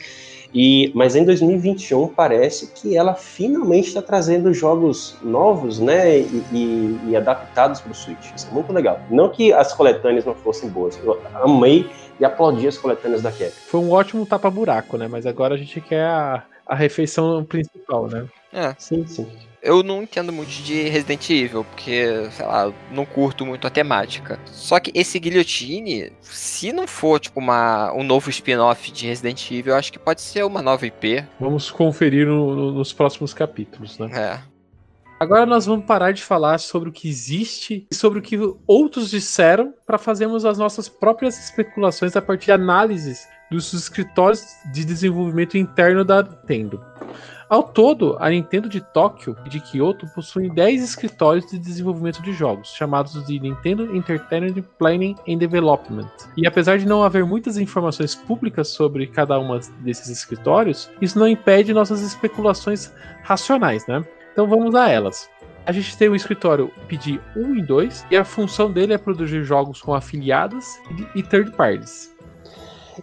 E, mas em 2021 parece que ela finalmente está trazendo jogos novos, né, e, e, e adaptados para o Switch. Isso é muito legal. Não que as coletâneas não fossem boas, eu amei e aplaudi as coletâneas da Capcom. Foi um ótimo tapa-buraco, né? Mas agora a gente quer a, a refeição principal, né? É. Sim, sim. Eu não entendo muito de Resident Evil, porque, sei lá, não curto muito a temática. Só que esse Guillotine, se não for, tipo, uma, um novo spin-off de Resident Evil, eu acho que pode ser uma nova IP. Vamos conferir no, no, nos próximos capítulos, né? É. Agora nós vamos parar de falar sobre o que existe e sobre o que outros disseram para fazermos as nossas próprias especulações a partir de análises dos escritórios de desenvolvimento interno da Nintendo. Ao todo, a Nintendo de Tóquio e de Kyoto possuem 10 escritórios de desenvolvimento de jogos, chamados de Nintendo Entertainment Planning and Development. E apesar de não haver muitas informações públicas sobre cada um desses escritórios, isso não impede nossas especulações racionais, né? Então vamos a elas. A gente tem o escritório PD 1 e 2, e a função dele é produzir jogos com afiliadas e third parties.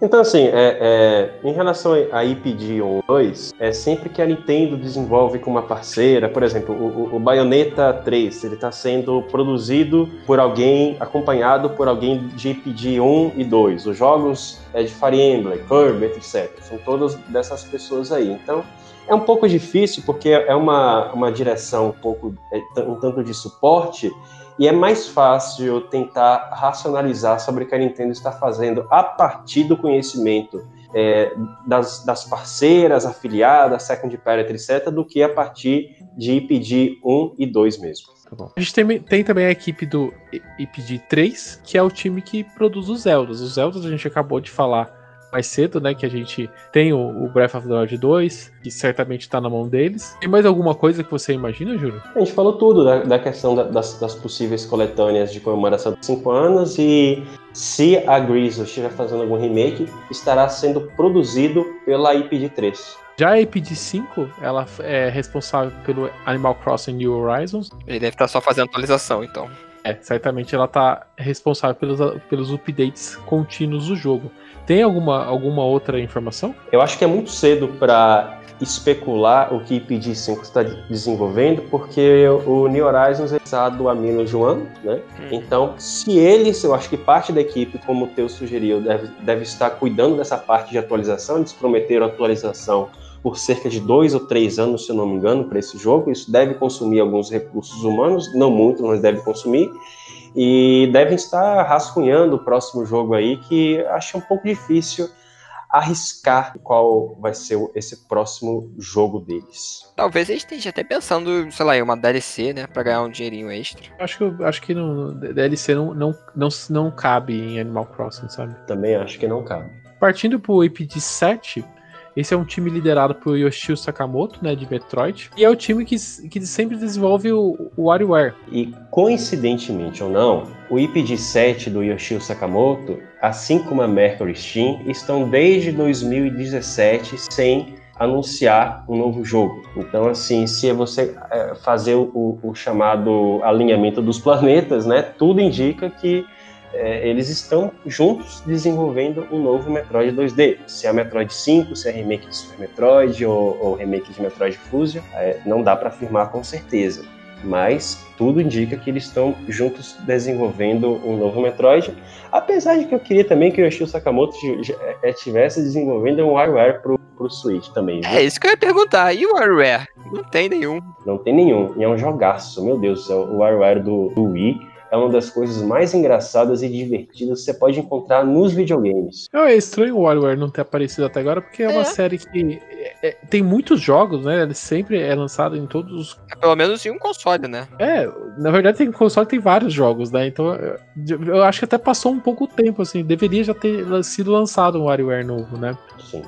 Então, assim, é, é, em relação a IPD 1 2, é sempre que a Nintendo desenvolve com uma parceira, por exemplo, o, o Bayonetta 3, ele está sendo produzido por alguém, acompanhado por alguém de IPD 1 e 2. Os jogos é de Fire Emblem, Kirby, etc. São todas dessas pessoas aí. Então, é um pouco difícil porque é uma, uma direção um pouco, é, um tanto de suporte e é mais fácil tentar racionalizar sobre o que a Nintendo está fazendo a partir do conhecimento é, das, das, parceiras, afiliadas, second party, etc., do que a partir de pedir 1 e 2 mesmo. Tá a gente tem, tem, também a equipe do IPD 3, que é o time que produz os Zeldas. Os Zeldas a gente acabou de falar mais cedo, né? Que a gente tem o, o Breath of the Wild 2, que certamente está na mão deles. Tem mais alguma coisa que você imagina, Júlio? A gente falou tudo da, da questão da, das, das, possíveis coletâneas de comemoração de 5 anos e se a Grizzle estiver fazendo algum remake, estará sendo produzido pela IP 3. Já a IPD 5, ela é responsável pelo Animal Crossing New Horizons. Ele deve estar só fazendo atualização, então. É, certamente ela está responsável pelos, pelos updates contínuos do jogo. Tem alguma, alguma outra informação? Eu acho que é muito cedo para especular o que PD5 está desenvolvendo, porque o New Horizons é lançado há menos de um ano, né? Hum. Então, se eles, eu acho que parte da equipe, como o Teu sugeriu, deve, deve estar cuidando dessa parte de atualização, eles prometeram atualização por cerca de dois ou três anos, se eu não me engano, para esse jogo. Isso deve consumir alguns recursos humanos, não muito, mas deve consumir e devem estar rascunhando o próximo jogo aí, que acho um pouco difícil arriscar qual vai ser esse próximo jogo deles. Talvez eles estejam até pensando, sei lá, em uma DLC, né, para ganhar um dinheirinho extra. Acho que acho que no, DLC não, não, não, não cabe em Animal Crossing, sabe? Também acho que não cabe. Partindo pro IP de 7, esse é um time liderado por Yoshio Sakamoto, né, de Metroid, e é o time que, que sempre desenvolve o, o WarioWare. E coincidentemente ou não, o IPD 7 do Yoshio Sakamoto, assim como a Mercury Steam, estão desde 2017 sem anunciar um novo jogo. Então, assim, se você é, fazer o, o, chamado alinhamento dos planetas, né, tudo indica que é, eles estão juntos desenvolvendo um novo Metroid 2D. Se é Metroid 5, se é remake de Super Metroid ou, ou remake de Metroid Fusion, é, não dá para afirmar com certeza. Mas tudo indica que eles estão juntos desenvolvendo um novo Metroid. Apesar de que eu queria também que o Yoshio Sakamoto estivesse é, desenvolvendo um WarioWare pro, pro Switch também. Viu? É isso que eu ia perguntar. E o WarioWare? Não tem nenhum. Não tem nenhum. E é um jogaço. Meu Deus, o WarioWare do, do Wii é uma das coisas mais engraçadas e divertidas que você pode encontrar nos videogames. É estranho o WarioWare não ter aparecido até agora, porque é, é. uma série que é, é, tem muitos jogos, né? Ele sempre é lançado em todos os. É, pelo menos em um console, né? É, na verdade tem console tem vários jogos, né? Então eu acho que até passou um pouco o tempo, assim. Deveria já ter sido lançado um WarioWare novo, né? Sim.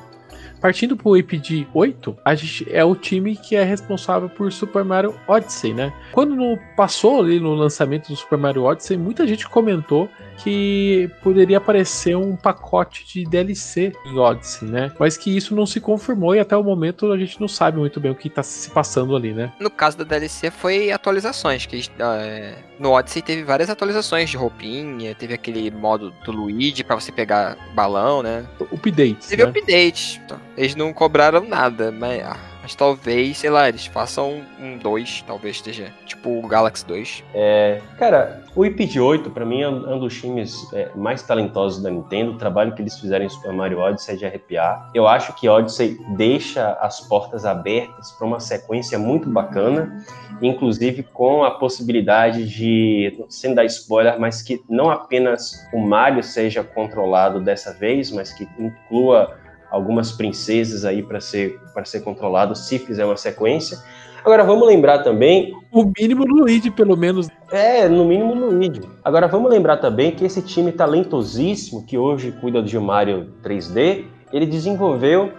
Partindo pro IPD 8, a gente é o time que é responsável por Super Mario Odyssey, né? Quando passou ali no lançamento do Super Mario Odyssey, muita gente comentou que poderia aparecer um pacote de DLC em Odyssey, né? Mas que isso não se confirmou e até o momento a gente não sabe muito bem o que tá se passando ali, né? No caso da DLC foi atualizações, que é, no Odyssey teve várias atualizações de roupinha, teve aquele modo do Luigi para você pegar balão, né? Updates. Teve né? updates. Eles não cobraram nada, mas ah, mas talvez, sei lá, eles façam um 2, talvez esteja. Tipo o Galaxy 2. É. Cara, o IP de 8, pra mim, é um dos times é, mais talentosos da Nintendo. O trabalho que eles fizeram em Super Mario Odyssey é de arrepiar. Eu acho que Odyssey deixa as portas abertas para uma sequência muito bacana. Inclusive com a possibilidade de, sem dar spoiler, mas que não apenas o Mario seja controlado dessa vez, mas que inclua algumas princesas aí para ser para ser controlado se fizer uma sequência. Agora vamos lembrar também. O mínimo no Luigi, pelo menos. É, no mínimo no Luigi. Agora vamos lembrar também que esse time talentosíssimo, que hoje cuida de Mario 3D, ele desenvolveu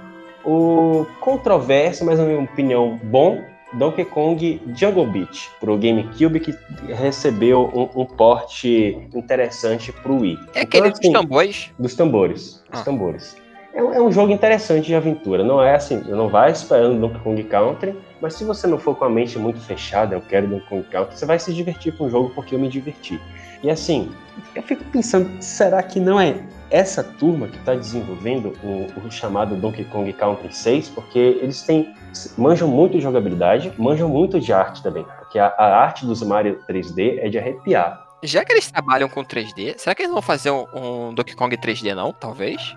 o controverso, mas na minha opinião bom, Donkey Kong Jungle Beat para o GameCube que recebeu um, um porte interessante para o Wii. É aquele então, assim, dos tambores? Dos tambores. Ah. Dos tambores. É, é, um jogo interessante de aventura. Não é assim, não vai esperando Donkey Kong Country, mas se você não for com a mente muito fechada, eu quero Donkey Kong Country, você vai se divertir com o jogo porque eu me diverti. E assim, eu fico pensando, será que não é essa turma que está desenvolvendo o, o, chamado Donkey Kong Country 6? Porque eles têm manjam muito de jogabilidade, manjam muito de arte também, porque a, a arte dos Mario 3D é de arrepiar. Já que eles trabalham com 3D, será que eles vão fazer um, um Donkey Kong 3D não? Talvez?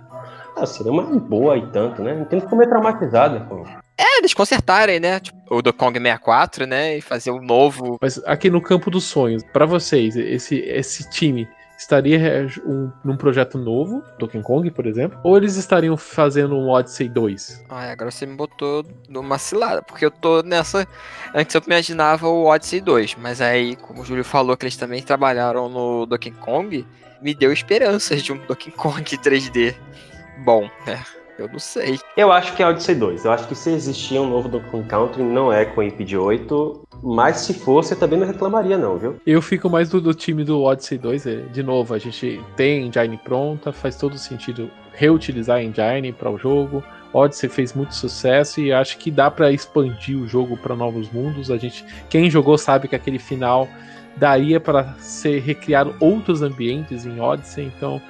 Ah, seria uma boa e tanto, né? Não tem que comer traumatizado. Pô. É, eles consertarem, né? Tipo, o do Kong 64, né? E fazer um novo. Mas aqui no campo dos sonhos, para vocês, esse, esse time estaria um, num projeto novo, Donkey Kong, por exemplo, ou eles estariam fazendo um Odyssey 2? Ah, agora você me botou numa cilada, porque eu tô nessa. Antes eu imaginava o Odyssey 2, mas aí, como o Júlio falou que eles também trabalharam no Donkey Kong, me deu esperanças de um Donkey Kong 3D bom, né? Eu não sei. Eu acho que é Odyssey 2. Eu acho que se existia um novo Donkey Kong Country, não é com IP de 8. Mas se fosse, eu também não reclamaria, não, viu? Eu fico mais do, do time do Odyssey 2. É, de novo, a gente tem engine pronta, faz todo sentido reutilizar a engine para o jogo. Odyssey fez muito sucesso e acho que dá para expandir o jogo para novos mundos. A gente, quem jogou sabe que aquele final daria para ser recriado outros ambientes em Odyssey, então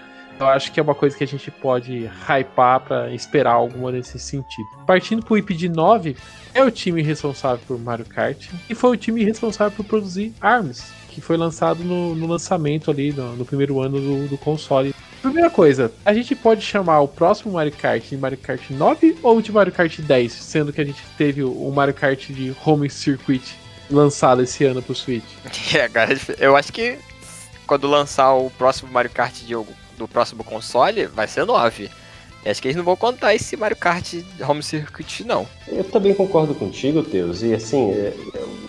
eu acho que é uma coisa que a gente pode hypar para esperar alguma nesse sentido. Partindo pro IP de 9, é o time responsável por Mario Kart e foi o time responsável por produzir ARMS, que foi lançado no, no lançamento ali, no, no primeiro ano do, do, console. Primeira coisa, a gente pode chamar o próximo Mario Kart de Mario Kart 9 ou de Mario Kart 10, sendo que a gente teve o Mario Kart de Home Circuit lançado esse ano pro Switch? É, cara, eu acho que quando lançar o próximo Mario Kart de do próximo console vai ser 9. Acho que eles não vão contar esse Mario Kart Home Circuit, não. Eu também concordo contigo, Teus. E assim, é,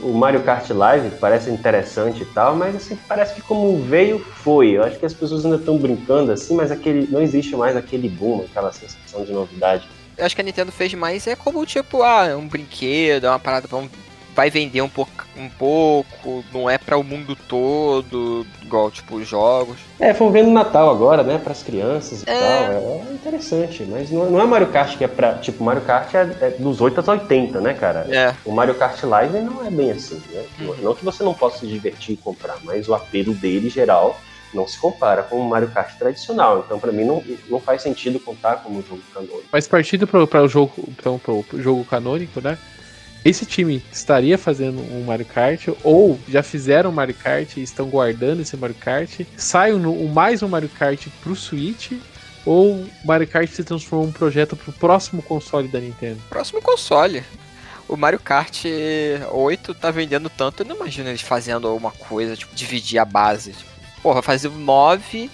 o Mario Kart Live parece interessante e tal, mas assim, parece que como veio, foi. Eu acho que as pessoas ainda estão brincando assim, mas aquele não existe mais aquele boom, aquela sensação de novidade. Eu acho que a Nintendo fez mais é como tipo, ah, um brinquedo, uma parada, vamos vai vender um pouco, um pouco não é para o mundo todo, igual, tipo, os jogos. É, foi vendo Natal agora, né, para as crianças e é... tal. É interessante, mas não, não é Mario Kart que é pra. Tipo, Mario Kart é, é dos 8 aos 80, né, cara? É. O Mario Kart Live não é bem assim, né? Hum. Não que você não possa se divertir e comprar, mas o apelo dele, geral, não se compara com o Mario Kart tradicional. Então, para mim, não, não faz sentido contar como um jogo canônico. Mas partindo para o jogo, então, pro jogo canônico, né? Esse time estaria fazendo um Mario Kart ou já fizeram um Mario Kart e estão guardando esse Mario Kart, sai um, mais um Mario Kart pro Switch ou Mario Kart se transformou em um projeto pro próximo console da Nintendo? Próximo console. O Mario Kart 8 tá vendendo tanto, eu não imagino eles fazendo alguma coisa, tipo, dividir a base. Tipo, porra, fazer o 9,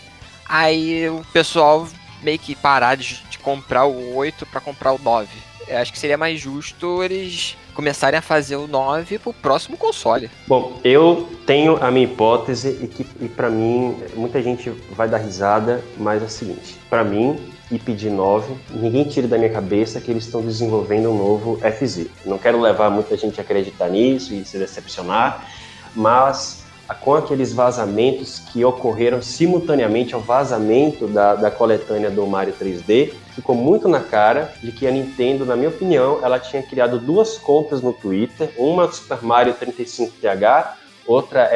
aí o pessoal meio que parar de, de comprar o 8 para comprar o 9. Eu acho que seria mais justo eles começarem a fazer o 9 pro próximo console. Bom, eu tenho a minha hipótese e que e para mim muita gente vai dar risada, mas é o seguinte, para mim IP de 9, ninguém tira da minha cabeça que eles estão desenvolvendo um novo FZ. Não quero levar muita gente a acreditar nisso e se decepcionar, mas com aqueles vazamentos que ocorreram simultaneamente ao vazamento da, da coletânea do Mario 3D, ficou muito na cara de que a Nintendo, na minha opinião, ela tinha criado duas contas no Twitter, uma Super Mario 35TH, outra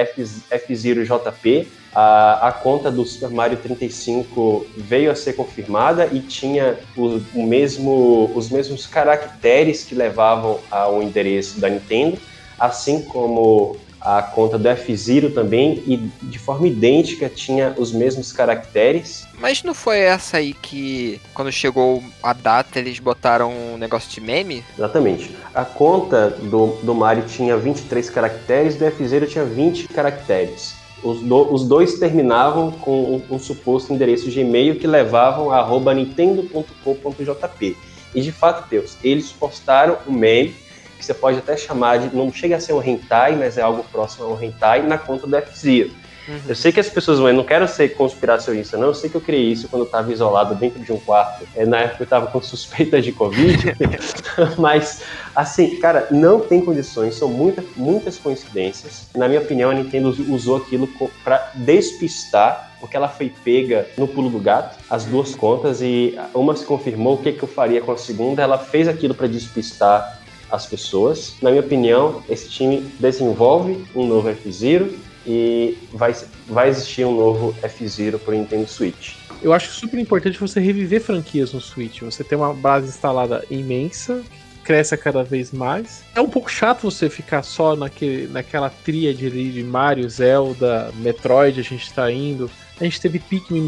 F0 JP. A, a, conta do Super Mario 35 veio a ser confirmada e tinha o, o mesmo, os mesmos caracteres que levavam ao endereço da Nintendo, assim como a conta do F-Zero também e de forma idêntica tinha os mesmos caracteres. Mas não foi essa aí que quando chegou a data eles botaram um negócio de meme? Exatamente. A conta do, do Mario tinha 23 caracteres, do F-Zero tinha 20 caracteres. Os, do, os, dois terminavam com um, um suposto endereço de e-mail que levavam a nintendo.com.jp. E de fato, Deus, eles postaram o meme que você pode até chamar de. Não chega a ser um hentai, mas é algo próximo a um hentai na conta do F-Zero. Uhum. Eu sei que as pessoas vão, eu não quero ser conspiracionista, não. Eu sei que eu criei isso quando eu estava isolado dentro de um quarto. É, na época eu estava com suspeita de Covid. mas, assim, cara, não tem condições, são muita, muitas coincidências. Na minha opinião, a Nintendo usou aquilo para despistar porque ela foi pega no pulo do gato, as duas contas, e uma se confirmou o que, que eu faria com a segunda, ela fez aquilo para despistar as pessoas. Na minha opinião, esse time desenvolve um novo F-Zero e vai, vai existir um novo F-Zero para o Nintendo Switch. Eu acho super importante você reviver franquias no Switch. Você tem uma base instalada imensa, cresce cada vez mais. É um pouco chato você ficar só naquele, naquela tríade de Mario, Zelda, Metroid, a gente está indo. A gente teve Pikmin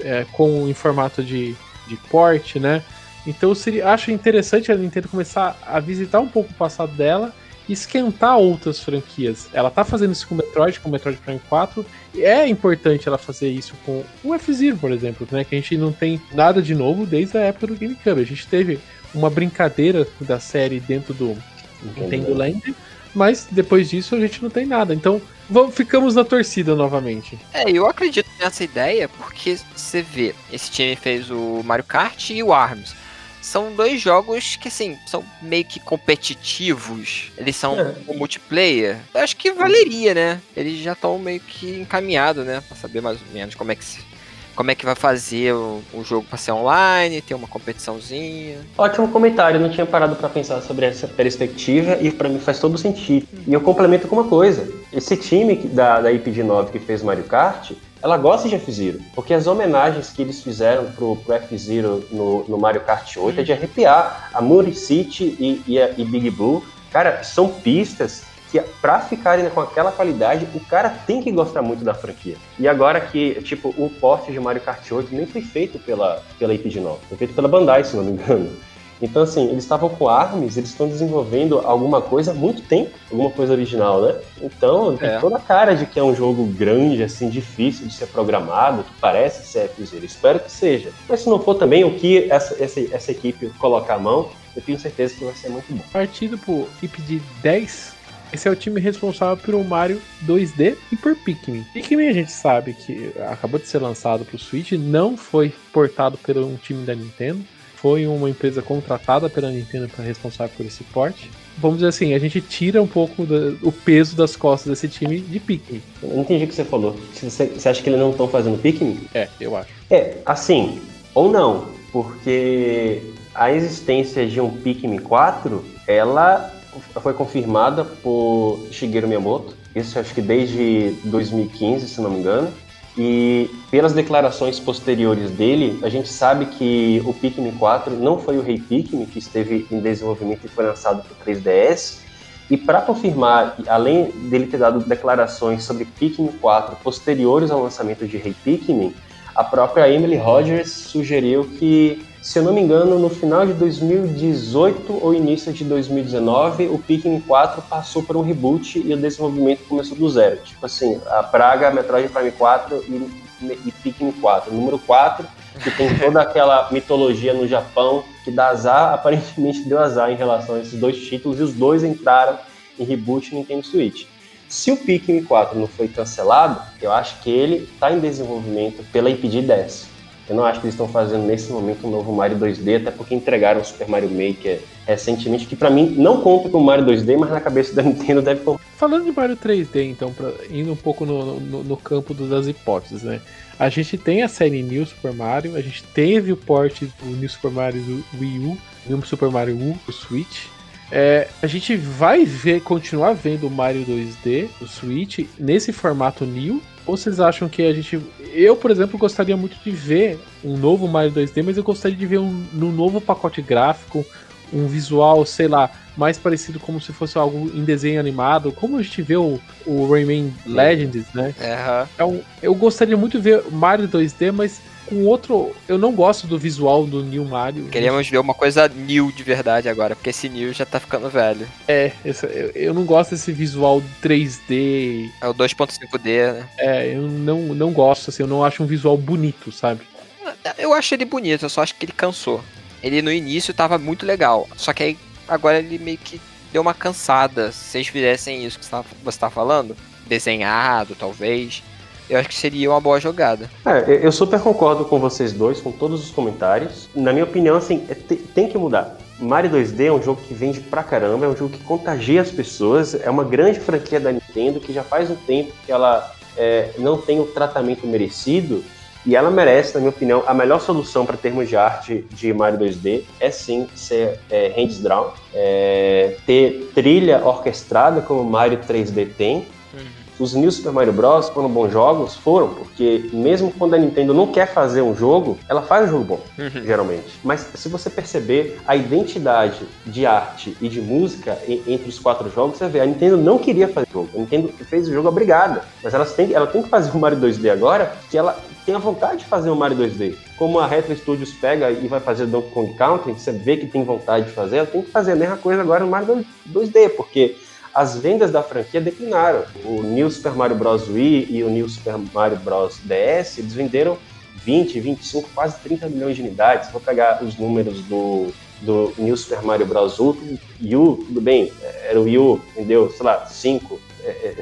é, com em formato de, de port, né? Então seria, acho interessante a Nintendo começar a visitar um pouco o passado dela e esquentar outras franquias. Ela tá fazendo isso com o Metroid, com o Metroid Prime 4. E é importante ela fazer isso com o F-Zero, por exemplo, né? Que a gente não tem nada de novo desde a época do GameCube. A gente teve uma brincadeira da série dentro do Nintendo Land, mas depois disso a gente não tem nada. Então vamos, ficamos na torcida novamente. É, eu acredito nessa ideia porque você vê, esse time fez o Mario Kart e o ARMS são dois jogos que, assim, são meio que competitivos. Eles são é. multiplayer. Eu acho que valeria, né? Eles já estão meio que encaminhados, né? Pra saber mais ou menos como é que se como é que vai fazer o, o jogo para ser online, ter uma competiçãozinha. Ótimo comentário, eu não tinha parado para pensar sobre essa perspectiva e para mim faz todo sentido. E eu complemento com uma coisa: esse time da, da IPG9 que fez Mario Kart, ela gosta de F-Zero, porque as homenagens que eles fizeram pro, pro F-Zero no, no, Mario Kart 8 é de arrepiar. A Muri City e, e, a, e Big Blue, cara, são pistas que para ficarem com aquela qualidade, o cara tem que gostar muito da franquia. E agora que, tipo, o porte de Mario Kart 8 nem foi feito pela, pela IP9, foi feito pela Bandai, se não me engano. Então, assim, eles estavam com ARMS, eles estão desenvolvendo alguma coisa há muito tempo, alguma coisa original, né? Então, tem é. toda a cara de que é um jogo grande, assim, difícil de ser programado, que parece ser FZero. Espero que seja. Mas se não for também, o que essa, essa, essa equipe colocar a mão, eu tenho certeza que vai ser muito bom. Partido por equipe de 10 esse é o time responsável pelo Mario 2D e por Pikmin. Pikmin a gente sabe que acabou de ser lançado para o Switch, não foi portado por um time da Nintendo foi uma empresa contratada pela Nintendo para responsável por esse porte. Vamos dizer assim, a gente tira um pouco do, o peso das costas desse time de Pikmin. Eu não entendi o que você falou. Você, você acha que eles não estão fazendo Pikmin? É, eu acho. É, assim, ou não, porque a existência de um Pikmin 4, ela foi confirmada por Shigeru Miyamoto, isso acho que desde 2015, se não me engano. E pelas declarações posteriores dele, a gente sabe que o Pikmin 4 não foi o Rei Pikmin que esteve em desenvolvimento e foi lançado para o 3DS. E para confirmar, além dele ter dado declarações sobre Pikmin 4 posteriores ao lançamento de Rei Pikmin, a própria Emily Rogers sugeriu que se eu não me engano, no final de 2018 ou início de 2019, o Pikmin 4 passou por um reboot e o desenvolvimento começou do zero. Tipo assim, a Praga, Metroid Prime 4 e, e Pikmin 4. número 4, que tem toda aquela mitologia no Japão, que dá azar, aparentemente deu azar em relação a esses dois títulos, e os dois entraram em reboot no Nintendo Switch. Se o Pikmin 4 não foi cancelado, eu acho que ele está em desenvolvimento pela IPD 10. Eu não acho que eles estão fazendo nesse momento um novo Mario 2D, até porque entregaram o Super Mario Maker recentemente, que para mim não conta com Mario 2D, mas na cabeça da Nintendo deve contar. Falando de Mario 3D, então, pra, indo um pouco no, no, no campo das hipóteses, né? A gente tem a série New Super Mario, a gente teve o port do New Super Mario Wii U, New Super Mario U, o Switch. É, a gente vai ver, continuar vendo o Mario 2D, o Switch, nesse formato New, ou vocês acham que a gente. Eu, por exemplo, gostaria muito de ver um novo Mario 2D, mas eu gostaria de ver um, um novo pacote gráfico, um visual, sei lá, mais parecido como se fosse algo em desenho animado, como a gente vê o, o Rayman Legends, né? Uhum. Então, eu gostaria muito de ver Mario 2D, mas com outro. Eu não gosto do visual do New Mario. Queremos ver uma coisa new de verdade agora, porque esse new já tá ficando velho. É, eu, eu, não gosto desse visual 3D. É o 2.5D, né? É, eu não, não gosto, assim, eu não acho um visual bonito, sabe? Eu acho ele bonito, eu só acho que ele cansou. Ele no início tava muito legal, só que aí agora ele meio que deu uma cansada. Se vocês fizessem isso que você está falando, desenhado, talvez, eu acho que seria uma boa jogada. É, eu super concordo com vocês dois, com todos os comentários. Na minha opinião, assim, é, tem que mudar. Mario 2D é um jogo que vende pra caramba, é um jogo que contagia as pessoas, é uma grande franquia da Nintendo que já faz um tempo que ela é, não tem o tratamento merecido e ela merece, na minha opinião, a melhor solução para termos de arte de Mario 2D é sim ser é, hands down, é, ter trilha orquestrada como Mario 3D tem, os New Super Mario Bros. foram bons jogos? Foram, porque mesmo quando a Nintendo não quer fazer um jogo, ela faz um jogo bom, uhum. geralmente. Mas se você perceber a identidade de arte e de música entre os quatro jogos, você vê, a Nintendo não queria fazer jogo. A Nintendo fez o jogo obrigada. Mas ela tem, ela tem que fazer o Mario 2D agora, que ela tem a vontade de fazer o Mario 2D. Como a Retro Studios pega e vai fazer Donkey Kong Country, você vê que tem vontade de fazer, ela tem que fazer a mesma coisa agora no Mario 2D, porque as vendas da franquia declinaram. O New Super Mario Bros. Wii e o New Super Mario Bros. DS, eles venderam 20, 25, quase 30 milhões de unidades. Vou pegar os números do, do New Super Mario Bros. U, U, tudo bem, era o U, vendeu, sei lá, 5,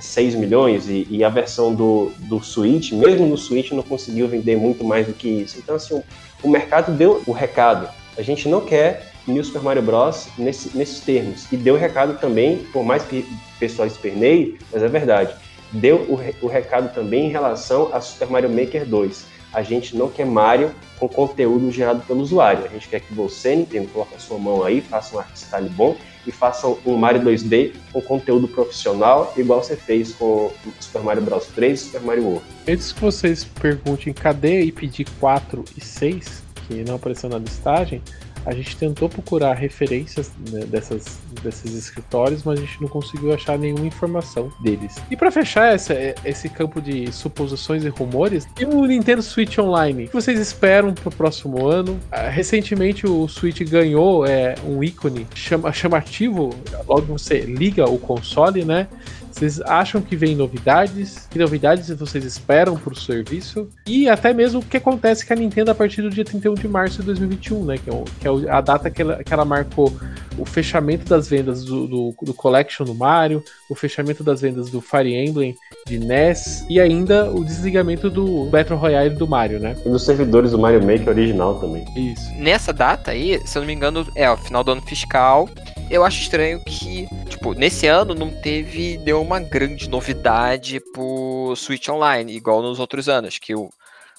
6 é, é, milhões, e, e, a versão do, do Switch, mesmo no Switch, não conseguiu vender muito mais do que isso. Então, assim, o, o mercado deu o recado. A gente não quer New Super Mario Bros. Nesse, nesses termos. E deu o recado também, por mais que o pessoal esperneie, mas é verdade, deu o, o recado também em relação a Super Mario Maker 2. A gente não quer Mario com conteúdo gerado pelo usuário. A gente quer que você, Nintendo, coloque a sua mão aí, faça um art bom e faça um Mario 2D com conteúdo profissional, igual você fez com Super Mario Bros 3 e Super Mario World. Antes que vocês perguntem cadê e pedir 4 e 6, que não apareceu na listagem, a gente tentou procurar referências né, dessas, desses escritórios, mas a gente não conseguiu achar nenhuma informação deles. E para fechar essa, esse campo de suposições e rumores, e o Nintendo Switch Online? O que vocês esperam para o próximo ano? Ah, recentemente o Switch ganhou é, um ícone chama, chamativo, logo você liga o console, né? Vocês acham que vem novidades? Que novidades vocês esperam para o serviço? E até mesmo o que acontece com a Nintendo a partir do dia 31 de março de 2021, né? Que é, que é a data que ela, que ela, marcou o fechamento das vendas do, do, do, Collection do Mario, o fechamento das vendas do Fire Emblem de NES e ainda o desligamento do Battle Royale do Mario, né? E dos servidores do Mario Maker original também. Isso. Nessa data aí, se eu não me engano, é o final do ano fiscal eu acho estranho que, tipo, nesse ano não teve nenhuma grande novidade pro Switch Online, igual nos outros anos, que o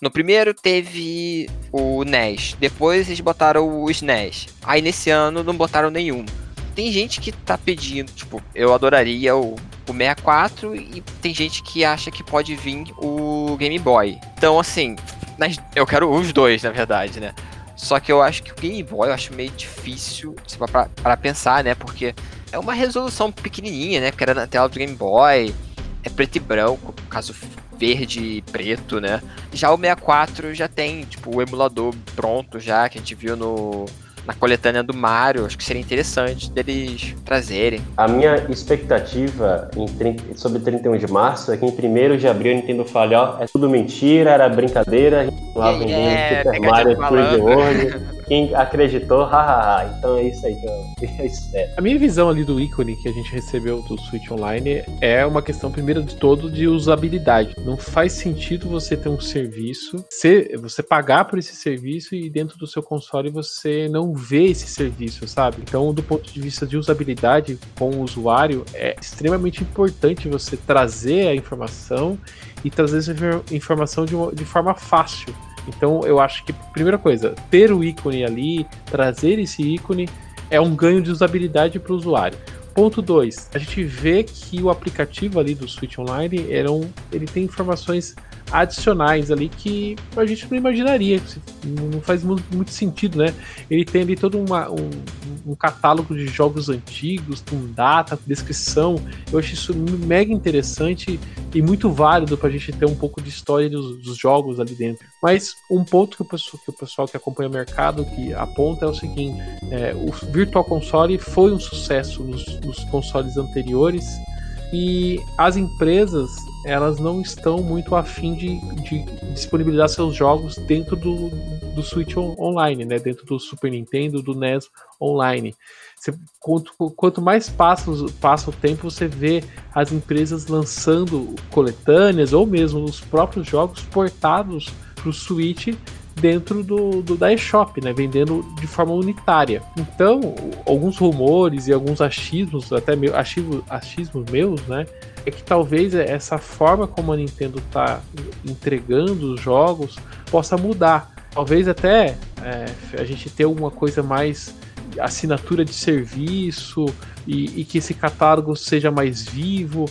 no primeiro teve o NES, depois eles botaram o SNES. Aí nesse ano não botaram nenhum. Tem gente que tá pedindo, tipo, eu adoraria o, o 64 e tem gente que acha que pode vir o Game Boy. Então, assim, eu quero os dois, na verdade, né? Só que eu acho que o Game Boy eu acho meio difícil para pensar, né? Porque é uma resolução pequenininha, né? Porque era na tela do Game Boy, é preto e branco, caso verde e preto, né? Já o 64 já tem, tipo, o emulador pronto já, que a gente viu no, na coletânea do Mario. Acho que seria interessante deles trazerem. A minha expectativa em 30, sobre 31 de março é que em 1 de abril a Nintendo fale, ó, é tudo mentira, era brincadeira, a gente lá vendendo é, Super Mario 3D World. quem acreditou, hahaha. Então é isso aí que eu, espero. A minha visão ali do ícone que a gente recebeu do Switch Online é uma questão, primeiro de todo, de usabilidade. Não faz sentido você ter um serviço, você pagar por esse serviço e dentro do seu console você não vê esse serviço, sabe? Então, do ponto de vista de usabilidade com o usuário, é extremamente importante você trazer a informação e trazer essa informação de, uma, de forma fácil. Então eu acho que, primeira coisa, ter o ícone ali, trazer esse ícone, é um ganho de usabilidade para o usuário. Ponto 2. A gente vê que o aplicativo ali do Switch Online ele tem informações adicionais ali que a gente não imaginaria, não faz muito sentido, né? Ele tem ali todo uma, um, um, catálogo de jogos antigos, com data, descrição. Eu acho isso mega interessante e muito válido para a gente ter um pouco de história dos, dos, jogos ali dentro. Mas um ponto que o pessoal que, o pessoal que acompanha o mercado que aponta é o seguinte: é, o Virtual Console foi um sucesso nos, nos consoles anteriores e as empresas elas não estão muito afim de, de disponibilizar seus jogos dentro do, do Switch on, online, né? Dentro do Super Nintendo, do NES online. Você, quanto, quanto mais passa, passa o tempo, você vê as empresas lançando coletâneas ou mesmo os próprios jogos portados para o Switch dentro do, do da eShop, né, vendendo de forma unitária. Então, alguns rumores e alguns achismos, até meu, achismos, achismos meus, né, é que talvez essa forma como a Nintendo está entregando os jogos possa mudar. Talvez até é, a gente ter alguma coisa mais assinatura de serviço e, e, que esse catálogo seja mais vivo,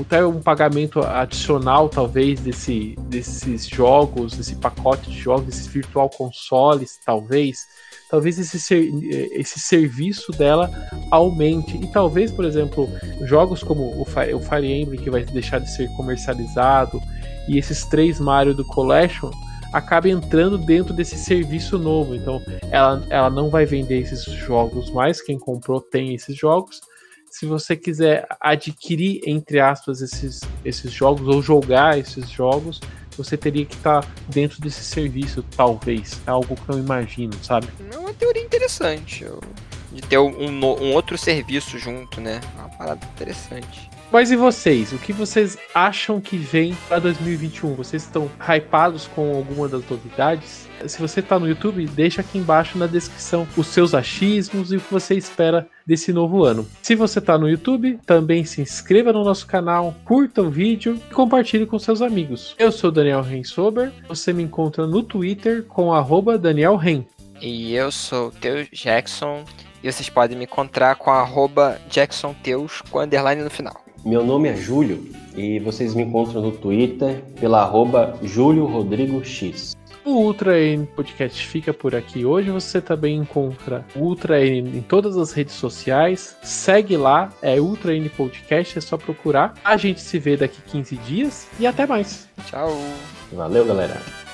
até um pagamento adicional talvez desse, desses jogos, desse pacote de jogos, desses virtual consoles, talvez. Talvez esse, ser, esse serviço dela aumente. E talvez, por exemplo, jogos como o Fire, Emblem, que vai deixar de ser comercializado, e esses três Mario do Collection, acaba entrando dentro desse serviço novo. Então, ela, ela não vai vender esses jogos mais. Quem comprou tem esses jogos. Se você quiser adquirir, entre aspas, esses, esses jogos ou jogar esses jogos, você teria que estar tá dentro desse serviço, talvez. É algo que eu imagino, sabe? É uma teoria interessante. De ter um, um outro serviço junto, né? É uma parada interessante. Mas e vocês? O que vocês acham que vem para 2021? Vocês estão hypados com alguma das novidades? Se você está no YouTube, deixa aqui embaixo na descrição os seus achismos e o que você espera desse novo ano. Se você está no YouTube, também se inscreva no nosso canal, curta o vídeo e compartilhe com seus amigos. Eu sou Daniel Rensober, você me encontra no Twitter com Daniel Ren. E eu sou Teu Jackson e vocês podem me encontrar com arroba Jackson Teus com underline no final. Meu nome é Júlio e vocês me encontram no Twitter pela arroba Júlio Rodrigo X. O Ultra N Podcast fica por aqui. Hoje você também encontra o Ultra N em todas as redes sociais. Segue lá, é Ultra N Podcast, é só procurar. A gente se vê daqui 15 dias e até mais. Tchau. Valeu, galera.